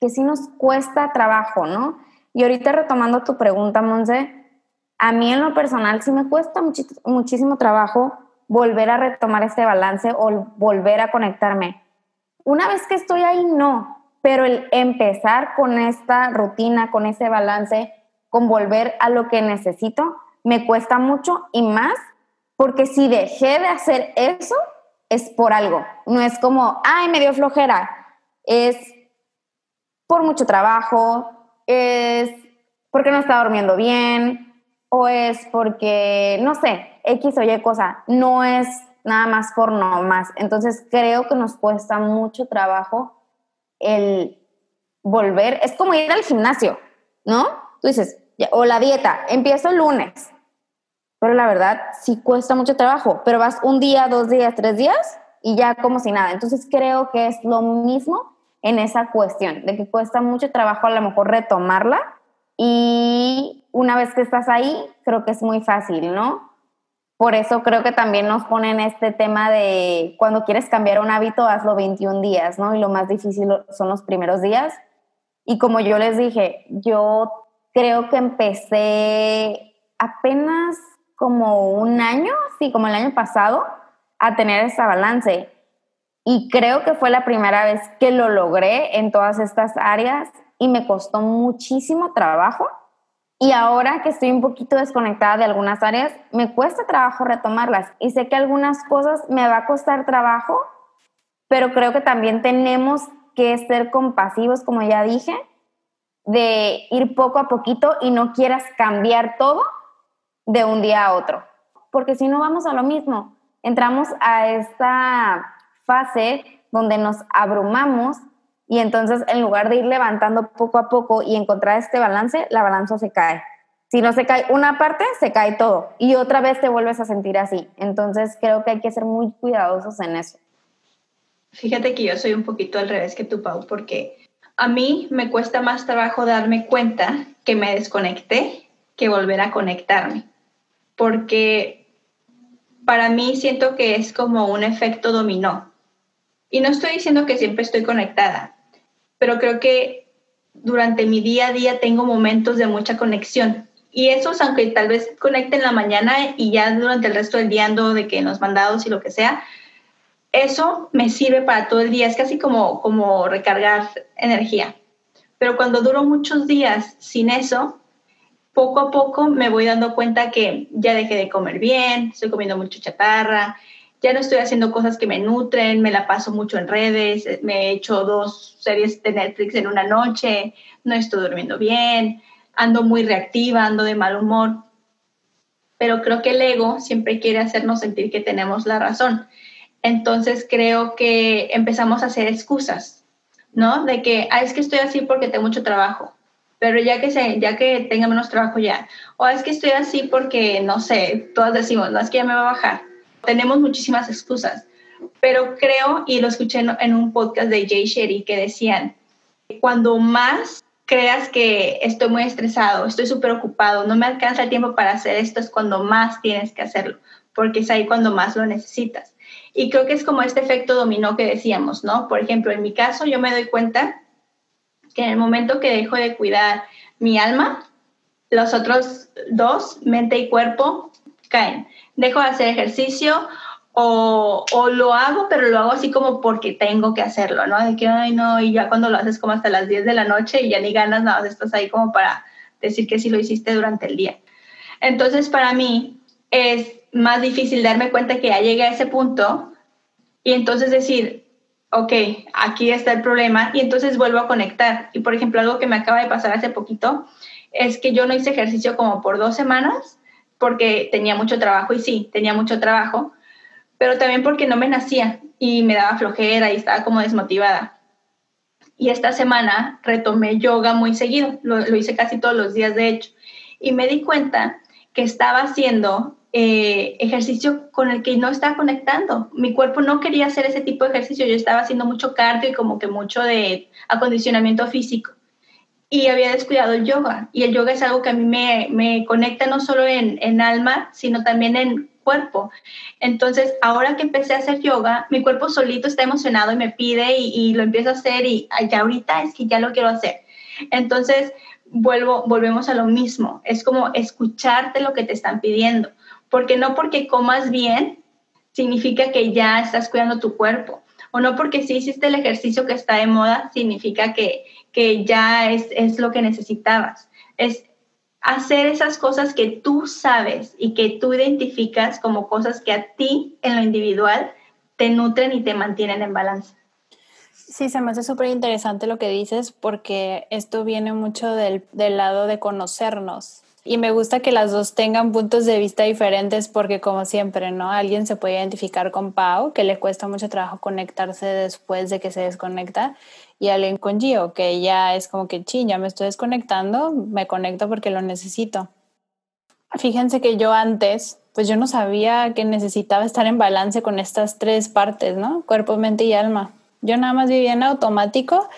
que sí nos cuesta trabajo, ¿no? Y ahorita retomando tu pregunta, Monse, a mí en lo personal sí me cuesta muchísimo trabajo volver a retomar este balance o volver a conectarme. Una vez que estoy ahí, no, pero el empezar con esta rutina, con ese balance, con volver a lo que necesito, me cuesta mucho y más porque si dejé de hacer eso, es por algo. No es como, ay, me dio flojera. Es por mucho trabajo, es porque no está durmiendo bien, o es porque, no sé, X o Y cosa, no es nada más por no más. Entonces creo que nos cuesta mucho trabajo el volver, es como ir al gimnasio, ¿no? Tú dices, o la dieta, empiezo el lunes, pero la verdad sí cuesta mucho trabajo, pero vas un día, dos días, tres días y ya como si nada. Entonces creo que es lo mismo en esa cuestión, de que cuesta mucho trabajo a lo mejor retomarla y una vez que estás ahí, creo que es muy fácil, ¿no? Por eso creo que también nos ponen este tema de cuando quieres cambiar un hábito, hazlo 21 días, ¿no? Y lo más difícil son los primeros días. Y como yo les dije, yo creo que empecé apenas como un año, sí, como el año pasado, a tener esa balance. Y creo que fue la primera vez que lo logré en todas estas áreas y me costó muchísimo trabajo. Y ahora que estoy un poquito desconectada de algunas áreas, me cuesta trabajo retomarlas. Y sé que algunas cosas me va a costar trabajo, pero creo que también tenemos que ser compasivos, como ya dije, de ir poco a poquito y no quieras cambiar todo de un día a otro, porque si no vamos a lo mismo. Entramos a esta fase donde nos abrumamos y entonces en lugar de ir levantando poco a poco y encontrar este balance, la balanza se cae. Si no se cae una parte, se cae todo y otra vez te vuelves a sentir así. Entonces creo que hay que ser muy cuidadosos en eso. Fíjate que yo soy un poquito al revés que tú, Pau, porque a mí me cuesta más trabajo darme cuenta que me desconecté que volver a conectarme, porque para mí siento que es como un efecto dominó. Y no estoy diciendo que siempre estoy conectada, pero creo que durante mi día a día tengo momentos de mucha conexión. Y esos, aunque tal vez conecte en la mañana y ya durante el resto del día ando de que nos mandados y lo que sea, eso me sirve para todo el día, es casi como, como recargar energía. Pero cuando duro muchos días sin eso, poco a poco me voy dando cuenta que ya dejé de comer bien, estoy comiendo mucho chatarra, ya no estoy haciendo cosas que me nutren, me la paso mucho en redes, me he hecho dos series de Netflix en una noche, no estoy durmiendo bien, ando muy reactiva, ando de mal humor. Pero creo que el ego siempre quiere hacernos sentir que tenemos la razón. Entonces creo que empezamos a hacer excusas, ¿no? De que, ah, es que estoy así porque tengo mucho trabajo, pero ya que, se, ya que tenga menos trabajo ya, o es que estoy así porque, no sé, todas decimos, no, es que ya me va a bajar. Tenemos muchísimas excusas, pero creo, y lo escuché en, un podcast de Jay Sherry, que decían, cuando más creas que estoy muy estresado, estoy súper ocupado, no me alcanza el tiempo para hacer esto, es cuando más tienes que hacerlo, porque es ahí cuando más lo necesitas. Y creo que es como este efecto dominó que decíamos, ¿no? Por ejemplo, en mi caso yo me doy cuenta que en el momento que dejo de cuidar mi alma, los otros dos, mente y cuerpo, caen. Dejo de hacer ejercicio o, o, lo hago, pero lo hago así como porque tengo que hacerlo, ¿no? De que, ay, no, y ya cuando lo haces como hasta las 10 de la noche y ya ni ganas, nada, estás ahí como para decir que sí lo hiciste durante el día. Entonces, para mí es más difícil darme cuenta que ya llegué a ese punto y entonces decir, ok, aquí está el problema y entonces vuelvo a conectar. Y por ejemplo, algo que me acaba de pasar hace poquito es que yo no hice ejercicio como por dos semanas porque tenía mucho trabajo y sí, tenía mucho trabajo, pero también porque no me nacía y me daba flojera y estaba como desmotivada. Y esta semana retomé yoga muy seguido, lo, hice casi todos los días de hecho, y me di cuenta que estaba haciendo eh, ejercicio con el que no estaba conectando. Mi cuerpo no quería hacer ese tipo de ejercicio. Yo estaba haciendo mucho cardio y como que mucho de acondicionamiento físico. Y había descuidado el yoga. Y el yoga es algo que a mí me, me conecta no solo en, en, alma, sino también en cuerpo. Entonces, ahora que empecé a hacer yoga, mi cuerpo solito está emocionado y me pide y, lo empiezo a hacer y ya ahorita es que ya lo quiero hacer. Entonces, vuelvo, volvemos a lo mismo. Es como escucharte lo que te están pidiendo porque no porque comas bien significa que ya estás cuidando tu cuerpo, o no porque sí hiciste el ejercicio que está de moda significa que, que ya es, es lo que necesitabas. Es hacer esas cosas que tú sabes y que tú identificas como cosas que a ti en lo individual te nutren y te mantienen en balance. Sí, se me hace súper interesante lo que dices porque esto viene mucho del, del lado de conocernos y me gusta que las dos tengan puntos de vista diferentes porque como siempre, ¿no? Alguien se puede identificar con Pau, que le cuesta mucho trabajo conectarse después de que se desconecta, y alguien con Gio, que ya es como que, ching, ya me estoy desconectando, me conecto porque lo necesito. Fíjense que yo antes, pues yo no sabía que necesitaba estar en balance con estas tres partes, ¿no? Cuerpo, mente y alma. Yo nada más vivía en automático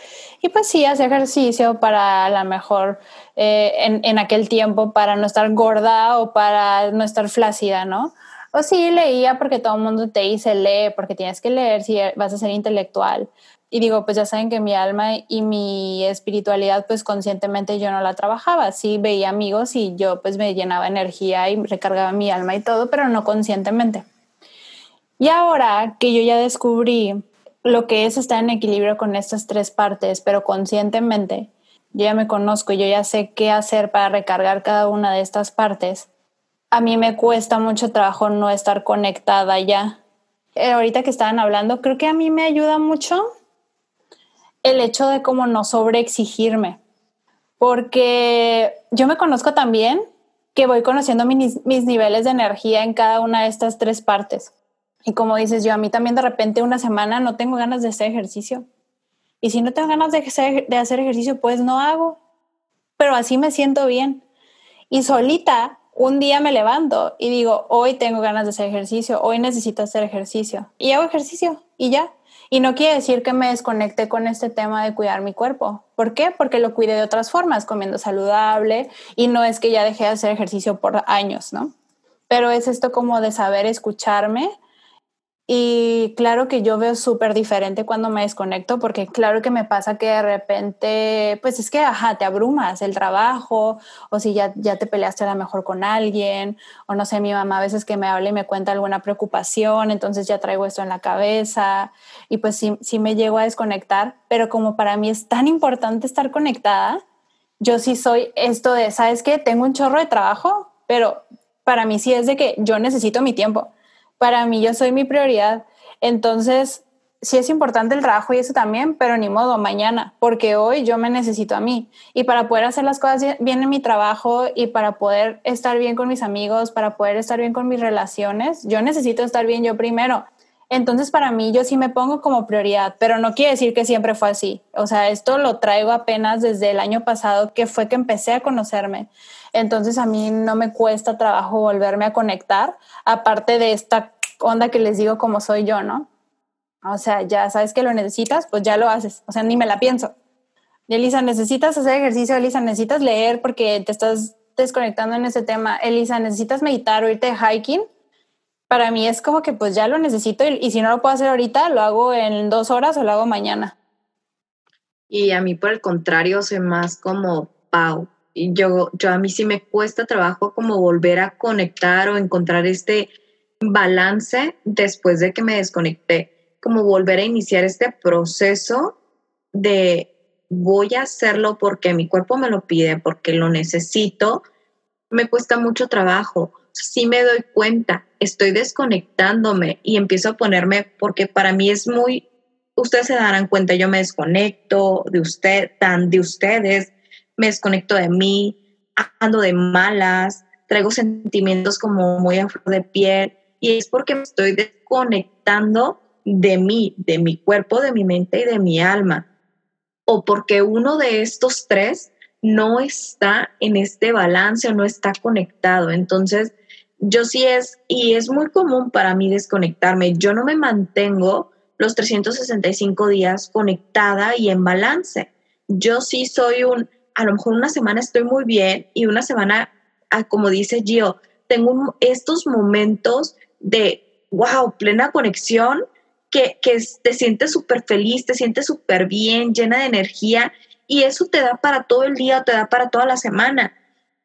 y pues sí, hacía ejercicio para la mejor eh, en, aquel tiempo para no estar gorda o para no estar flácida, ¿no? O sí, leía porque todo el mundo te dice lee, porque tienes que leer si vas a ser intelectual. Y digo, pues ya saben que mi alma y mi espiritualidad, pues conscientemente yo no la trabajaba. Sí veía amigos y yo pues me llenaba energía y recargaba mi alma y todo, pero no conscientemente. Y ahora que yo ya descubrí lo que es estar en equilibrio con estas tres partes, pero conscientemente, yo ya me conozco, yo ya sé qué hacer para recargar cada una de estas partes. A mí me cuesta mucho trabajo no estar conectada ya. Eh, ahorita que estaban hablando, creo que a mí me ayuda mucho el hecho de cómo no sobreexigirme, porque yo me conozco también que voy conociendo mis, mis niveles de energía en cada una de estas tres partes. Y como dices, yo a mí también de repente una semana no tengo ganas de hacer ejercicio. Y si no tengo ganas de hacer, de hacer ejercicio, pues no hago. Pero así me siento bien. Y solita, un día me levanto y digo, hoy tengo ganas de hacer ejercicio, hoy necesito hacer ejercicio. Y hago ejercicio y ya. Y no quiere decir que me desconecte con este tema de cuidar mi cuerpo. ¿Por qué? Porque lo cuide de otras formas, comiendo saludable y no es que ya dejé de hacer ejercicio por años, ¿no? Pero es esto como de saber escucharme y claro que yo veo súper diferente cuando me desconecto, porque claro que me pasa que de repente, pues es que, ajá, te abrumas el trabajo, o si ya, ya te peleaste a lo mejor con alguien, o no sé, mi mamá a veces que me habla y me cuenta alguna preocupación, entonces ya traigo esto en la cabeza, y pues sí, sí me llego a desconectar, pero como para mí es tan importante estar conectada, yo sí soy esto de, ¿sabes qué? Tengo un chorro de trabajo, pero para mí sí es de que yo necesito mi tiempo para mí yo soy mi prioridad. Entonces, sí es importante el trabajo y eso también, pero ni modo, mañana, porque hoy yo me necesito a mí. Y para poder hacer las cosas bien en mi trabajo y para poder estar bien con mis amigos, para poder estar bien con mis relaciones, yo necesito estar bien yo primero. Entonces, para mí, yo sí me pongo como prioridad, pero no quiere decir que siempre fue así. O sea, esto lo traigo apenas desde el año pasado, que fue que empecé a conocerme. Entonces, a mí no me cuesta trabajo volverme a conectar, aparte de esta onda que les digo como soy yo, ¿no? O sea, ya sabes que lo necesitas, pues ya lo haces. O sea, ni me la pienso. Elisa, necesitas hacer ejercicio, Elisa, necesitas leer porque te estás desconectando en ese tema. Elisa, necesitas meditar o irte de hiking para mí es como que pues ya lo necesito y, si no lo puedo hacer ahorita, lo hago en dos horas o lo hago mañana. Y a mí por el contrario, soy más como Pau. Yo, yo a mí sí me cuesta trabajo como volver a conectar o encontrar este balance después de que me desconecté, como volver a iniciar este proceso de voy a hacerlo porque mi cuerpo me lo pide, porque lo necesito, me cuesta mucho trabajo. Sí me doy cuenta, estoy desconectándome y empiezo a ponerme, porque para mí es muy, ustedes se darán cuenta, yo me desconecto de usted, tan de ustedes, me desconecto de mí, ando de malas, traigo sentimientos como muy a flor de piel y es porque me estoy desconectando de mí, de mi cuerpo, de mi mente y de mi alma. O porque uno de estos tres no está en este balance o no está conectado. Entonces, yo sí es, y es muy común para mí desconectarme, yo no me mantengo los 365 días conectada y en balance. Yo sí soy un, a lo mejor una semana estoy muy bien y una semana, ah, como dice Gio, tengo estos momentos de, wow, plena conexión, que, que te sientes súper feliz, te sientes súper bien, llena de energía y eso te da para todo el día, te da para toda la semana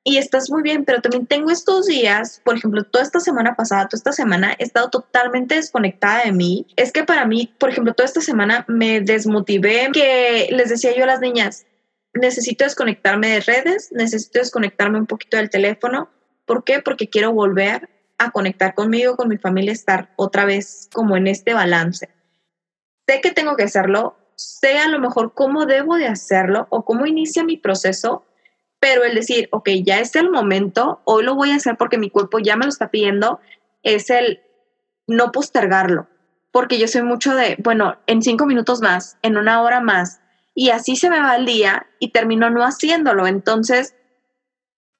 y estás muy bien, pero también tengo estos días, por ejemplo, toda esta semana pasada, toda esta semana he estado totalmente desconectada de mí. Es que para mí, por ejemplo, toda esta semana me desmotivé, que les decía yo a las niñas, necesito desconectarme de redes, necesito desconectarme un poquito del teléfono. ¿Por qué? Porque quiero volver a conectar conmigo, con mi familia, estar otra vez como en este balance. Sé que tengo que hacerlo, sé a lo mejor cómo debo de hacerlo o cómo inicia mi proceso, pero el decir, ok, ya es el momento, hoy lo voy a hacer porque mi cuerpo ya me lo está pidiendo, es el no postergarlo, porque yo soy mucho de, bueno, en cinco minutos más, en una hora más, y así se me va el día y termino no haciéndolo. Entonces,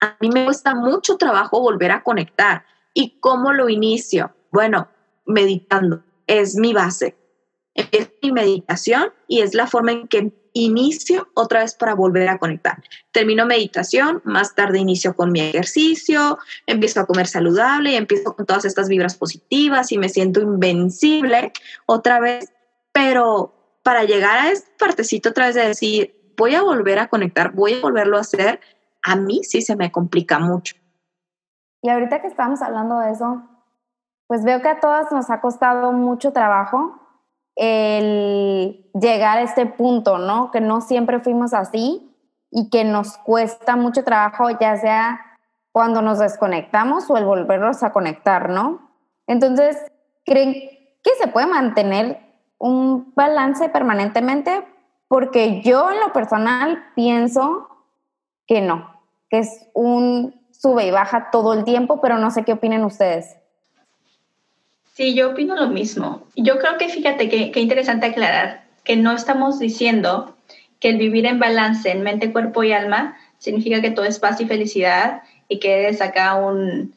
a mí me cuesta mucho trabajo volver a conectar. ¿Y cómo lo inicio? Bueno, meditando, es mi base. Empiezo mi meditación y es la forma en que inicio otra vez para volver a conectar. Termino meditación, más tarde inicio con mi ejercicio, empiezo a comer saludable y empiezo con todas estas vibras positivas y me siento invencible otra vez, pero para llegar a esta partecito otra vez de decir, voy a volver a conectar, voy a volverlo a hacer, a mí sí se me complica mucho. Y ahorita que estamos hablando de eso, pues veo que a todas nos ha costado mucho trabajo el llegar a este punto, ¿no? Que no siempre fuimos así y que nos cuesta mucho trabajo, ya sea cuando nos desconectamos o el volvernos a conectar, ¿no? Entonces, ¿creen que se puede mantener un balance permanentemente? Porque yo en lo personal pienso que no, que es un sube y baja todo el tiempo, pero no sé qué opinen ustedes. Sí, yo opino lo mismo. Yo creo que fíjate que, interesante aclarar que no estamos diciendo que el vivir en balance en mente, cuerpo y alma significa que todo es paz y felicidad y que eres acá un,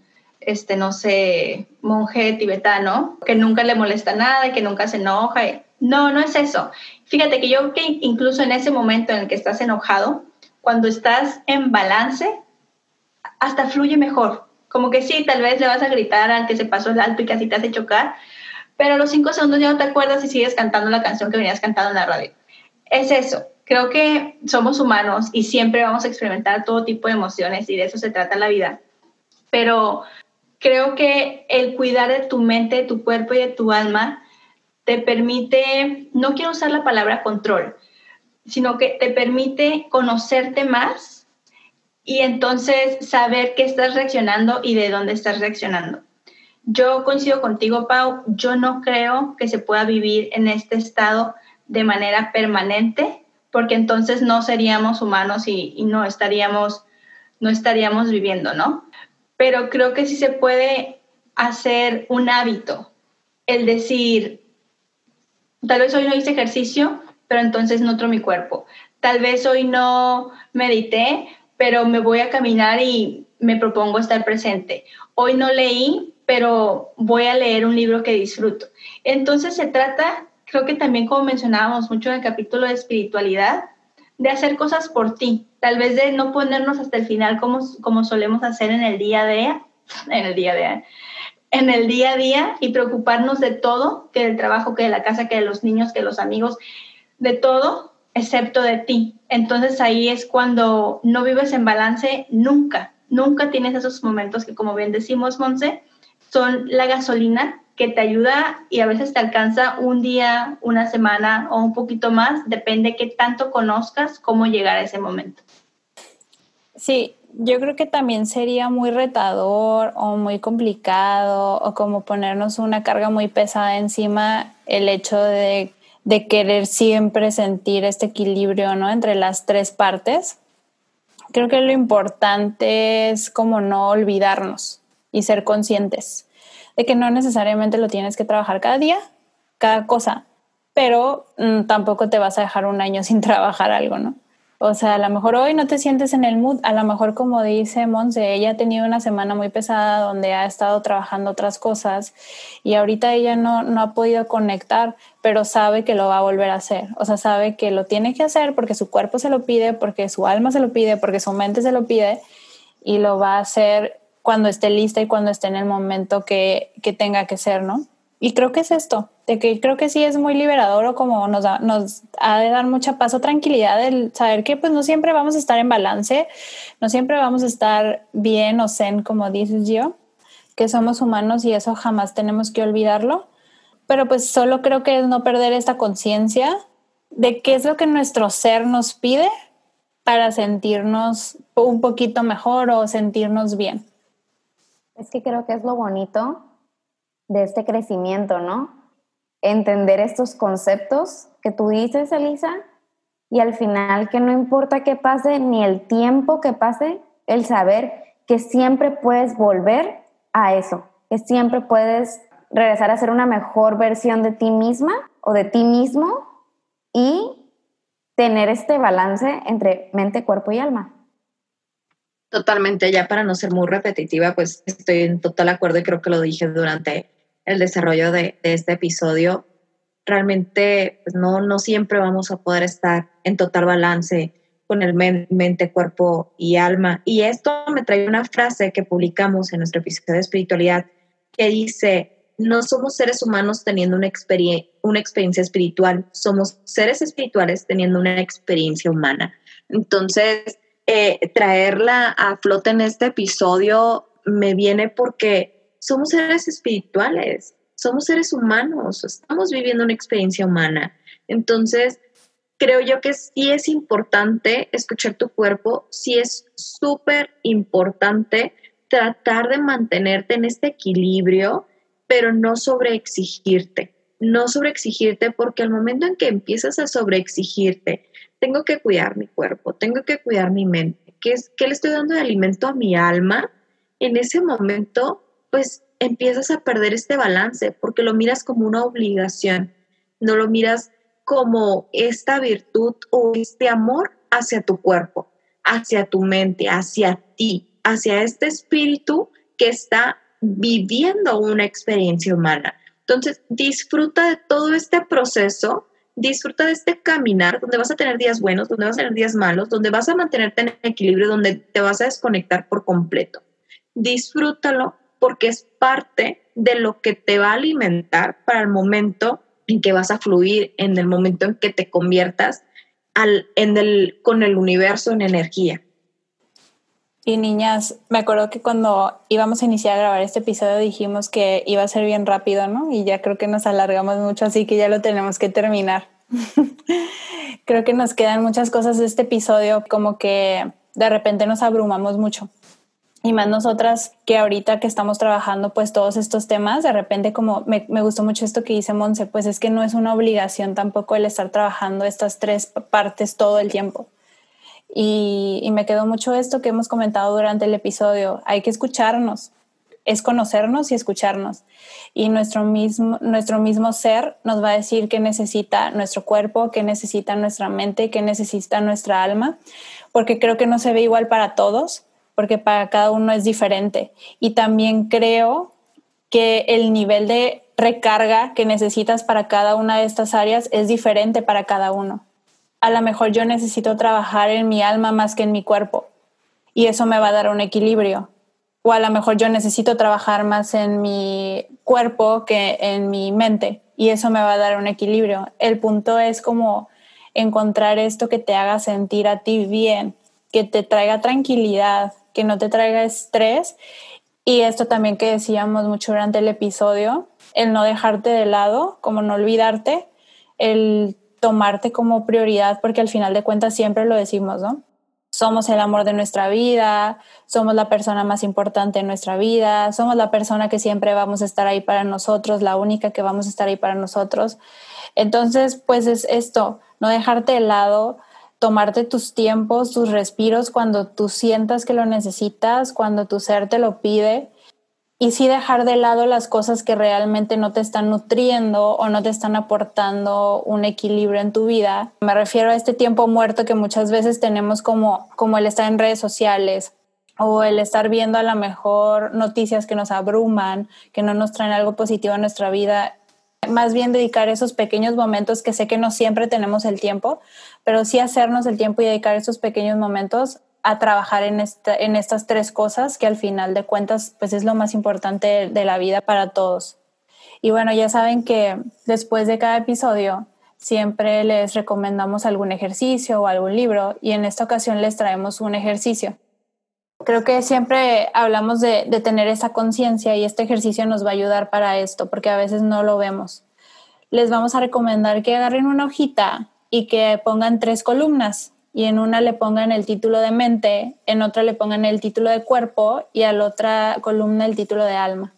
este, no sé, monje tibetano que nunca le molesta nada y que nunca se enoja. No, no es eso. Fíjate que yo que incluso en ese momento en el que estás enojado, cuando estás en balance, hasta fluye mejor como que sí, tal vez le vas a gritar al que se pasó el alto y casi te hace chocar, pero a los cinco segundos ya no te acuerdas y sigues cantando la canción que venías cantando en la radio. Es eso. Creo que somos humanos y siempre vamos a experimentar todo tipo de emociones y de eso se trata la vida. Pero creo que el cuidar de tu mente, de tu cuerpo y de tu alma te permite, no quiero usar la palabra control, sino que te permite conocerte más y entonces saber qué estás reaccionando y de dónde estás reaccionando. Yo coincido contigo, Pau, yo no creo que se pueda vivir en este estado de manera permanente, porque entonces no seríamos humanos y, no, estaríamos, no estaríamos viviendo, ¿no? Pero creo que sí se puede hacer un hábito, el decir, tal vez hoy no hice ejercicio, pero entonces nutro mi cuerpo. Tal vez hoy no medité, pero me voy a caminar y me propongo estar presente. Hoy no leí, pero voy a leer un libro que disfruto. Entonces se trata, creo que también como mencionábamos mucho en el capítulo de espiritualidad, de hacer cosas por ti, tal vez de no ponernos hasta el final como, como solemos hacer en el día a día, en el día a día, en el día a día y preocuparnos de todo, que del trabajo, que de la casa, que de los niños, que de los amigos, de todo, excepto de ti. Entonces ahí es cuando no vives en balance nunca, nunca tienes esos momentos que como bien decimos, Monse, son la gasolina que te ayuda y a veces te alcanza un día, una semana o un poquito más, depende qué tanto conozcas cómo llegar a ese momento. Sí, yo creo que también sería muy retador o muy complicado o como ponernos una carga muy pesada encima el hecho de de querer siempre sentir este equilibrio, ¿no? Entre las tres partes. Creo que lo importante es como no olvidarnos y ser conscientes de que no necesariamente lo tienes que trabajar cada día, cada cosa, pero mm, tampoco te vas a dejar un año sin trabajar algo, ¿no? O sea, a lo mejor hoy no te sientes en el mood, a lo mejor como dice Monse, ella ha tenido una semana muy pesada donde ha estado trabajando otras cosas y ahorita ella no, no ha podido conectar, pero sabe que lo va a volver a hacer. O sea, sabe que lo tiene que hacer porque su cuerpo se lo pide, porque su alma se lo pide, porque su mente se lo pide y lo va a hacer cuando esté lista y cuando esté en el momento que, que tenga que ser, ¿no? Y creo que es esto, de que creo que sí es muy liberador o como nos, nos ha de dar mucha paz o tranquilidad el saber que pues no siempre vamos a estar en balance, no siempre vamos a estar bien o zen, como dices yo, que somos humanos y eso jamás tenemos que olvidarlo, pero pues solo creo que es no perder esta conciencia de qué es lo que nuestro ser nos pide para sentirnos un poquito mejor o sentirnos bien. Es que creo que es lo bonito de este crecimiento, ¿no? Entender estos conceptos que tú dices, Elisa, y al final que no importa qué pase, ni el tiempo que pase, el saber que siempre puedes volver a eso, que siempre puedes regresar a ser una mejor versión de ti misma o de ti mismo y tener este balance entre mente, cuerpo y alma. Totalmente, ya para no ser muy repetitiva, pues estoy en total acuerdo y creo que lo dije durante el desarrollo de, este episodio, realmente pues, no, no siempre vamos a poder estar en total balance con el mente, cuerpo y alma. Y esto me trae una frase que publicamos en nuestro episodio de espiritualidad que dice, no somos seres humanos teniendo una, una experiencia espiritual, somos seres espirituales teniendo una experiencia humana. Entonces, eh, traerla a flote en este episodio me viene porque somos seres espirituales, somos seres humanos, estamos viviendo una experiencia humana. Entonces, creo yo que sí es importante escuchar tu cuerpo, sí es súper importante tratar de mantenerte en este equilibrio, pero no sobreexigirte. No sobreexigirte porque al momento en que empiezas a sobreexigirte, tengo que cuidar mi cuerpo, tengo que cuidar mi mente, ¿qué, es, qué le estoy dando de alimento a mi alma? En ese momento, pues empiezas a perder este balance porque lo miras como una obligación, no lo miras como esta virtud o este amor hacia tu cuerpo, hacia tu mente, hacia ti, hacia este espíritu que está viviendo una experiencia humana. Entonces, disfruta de todo este proceso, disfruta de este caminar donde vas a tener días buenos, donde vas a tener días malos, donde vas a mantenerte en equilibrio, donde te vas a desconectar por completo. Disfrútalo porque es parte de lo que te va a alimentar para el momento en que vas a fluir, en el momento en que te conviertas al, en el, con el universo en energía. Y niñas, me acuerdo que cuando íbamos a iniciar a grabar este episodio dijimos que iba a ser bien rápido, ¿no? Y ya creo que nos alargamos mucho, así que ya lo tenemos que terminar. creo que nos quedan muchas cosas de este episodio, como que de repente nos abrumamos mucho y más nosotras que ahorita que estamos trabajando pues todos estos temas, de repente como me, me, gustó mucho esto que dice Monse, pues es que no es una obligación tampoco el estar trabajando estas tres partes todo el tiempo. Y, me quedó mucho esto que hemos comentado durante el episodio, hay que escucharnos, es conocernos y escucharnos. Y nuestro mismo, nuestro mismo ser nos va a decir qué necesita nuestro cuerpo, qué necesita nuestra mente, qué necesita nuestra alma, porque creo que no se ve igual para todos porque para cada uno es diferente. Y también creo que el nivel de recarga que necesitas para cada una de estas áreas es diferente para cada uno. A lo mejor yo necesito trabajar en mi alma más que en mi cuerpo y eso me va a dar un equilibrio. O a lo mejor yo necesito trabajar más en mi cuerpo que en mi mente y eso me va a dar un equilibrio. El punto es como encontrar esto que te haga sentir a ti bien, que te traiga tranquilidad, que no te traiga estrés. Y esto también que decíamos mucho durante el episodio, el no dejarte de lado, como no olvidarte, el tomarte como prioridad, porque al final de cuentas siempre lo decimos, ¿no? Somos el amor de nuestra vida, somos la persona más importante en nuestra vida, somos la persona que siempre vamos a estar ahí para nosotros, la única que vamos a estar ahí para nosotros. Entonces, pues es esto, no dejarte de lado, tomarte tus tiempos, tus respiros cuando tú sientas que lo necesitas, cuando tu ser te lo pide y sí dejar de lado las cosas que realmente no te están nutriendo o no te están aportando un equilibrio en tu vida. Me refiero a este tiempo muerto que muchas veces tenemos como, como el estar en redes sociales o el estar viendo a lo mejor noticias que nos abruman, que no nos traen algo positivo a nuestra vida más bien dedicar esos pequeños momentos que sé que no siempre tenemos el tiempo, pero sí hacernos el tiempo y dedicar esos pequeños momentos a trabajar en, en estas tres cosas que al final de cuentas pues es lo más importante de la vida para todos. Y bueno, ya saben que después de cada episodio siempre les recomendamos algún ejercicio o algún libro y en esta ocasión les traemos un ejercicio. Creo que siempre hablamos de, tener esa conciencia y este ejercicio nos va a ayudar para esto, porque a veces no lo vemos. Les vamos a recomendar que agarren una hojita y que pongan tres columnas y en una le pongan el título de mente, en otra le pongan el título de cuerpo y a la otra columna el título de alma.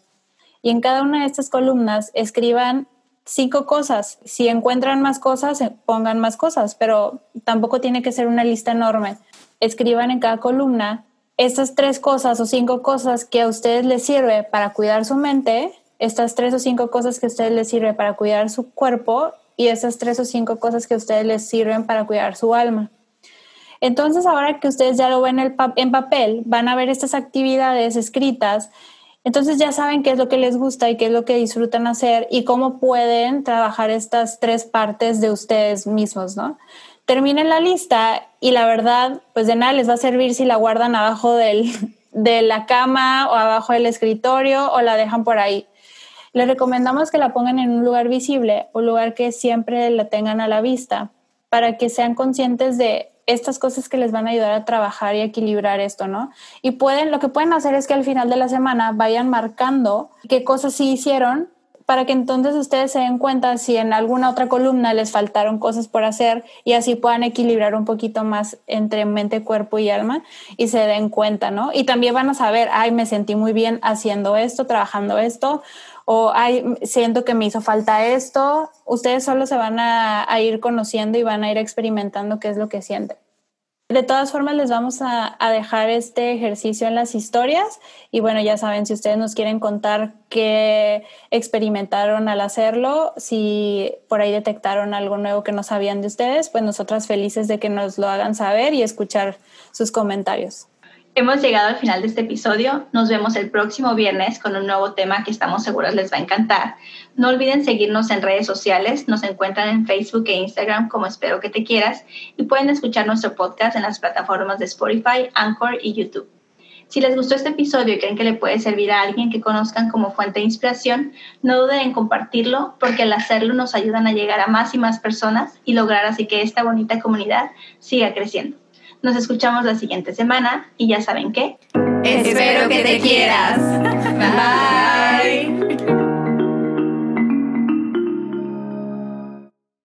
Y en cada una de estas columnas escriban cinco cosas. Si encuentran más cosas, pongan más cosas, pero tampoco tiene que ser una lista enorme. Escriban en cada columna estas tres cosas o cinco cosas que a ustedes les sirve para cuidar su mente, estas tres o cinco cosas que a ustedes les sirve para cuidar su cuerpo y esas tres o cinco cosas que a ustedes les sirven para cuidar su alma. Entonces, ahora que ustedes ya lo ven en papel, van a ver estas actividades escritas Entonces ya saben qué es lo que les gusta y qué es lo que disfrutan hacer y cómo pueden trabajar estas tres partes de ustedes mismos, ¿no? Terminen la lista y la verdad, pues de nada les va a servir si la guardan abajo del, de la cama o abajo del escritorio o la dejan por ahí. Les recomendamos que la pongan en un lugar visible o lugar que siempre la tengan a la vista para que sean conscientes de estas cosas que les van a ayudar a trabajar y equilibrar esto, ¿no? Y pueden, lo que pueden hacer es que al final de la semana vayan marcando qué cosas sí hicieron para que entonces ustedes se den cuenta si en alguna otra columna les faltaron cosas por hacer y así puedan equilibrar un poquito más entre mente, cuerpo y alma y se den cuenta, ¿no? Y también van a saber, ay, me sentí muy bien haciendo esto, trabajando esto, o siento que me hizo falta esto. Ustedes solo se van a, a ir conociendo y van a ir experimentando qué es lo que sienten. De todas formas, les vamos a, dejar este ejercicio en las historias y bueno, ya saben, si ustedes nos quieren contar qué experimentaron al hacerlo, si por ahí detectaron algo nuevo que no sabían de ustedes, pues nosotras felices de que nos lo hagan saber y escuchar sus comentarios. Hemos llegado al final de este episodio. Nos vemos el próximo viernes con un nuevo tema que estamos seguros les va a encantar. No olviden seguirnos en redes sociales. Nos encuentran en Facebook e Instagram como Espero que te quieras y pueden escuchar nuestro podcast en las plataformas de Spotify, Anchor y YouTube. Si les gustó este episodio y creen que le puede servir a alguien que conozcan como fuente de inspiración, no duden en compartirlo porque al hacerlo nos ayudan a llegar a más y más personas y lograr así que esta bonita comunidad siga creciendo. Nos escuchamos la siguiente semana y ya saben qué. Espero que te quieras. Bye.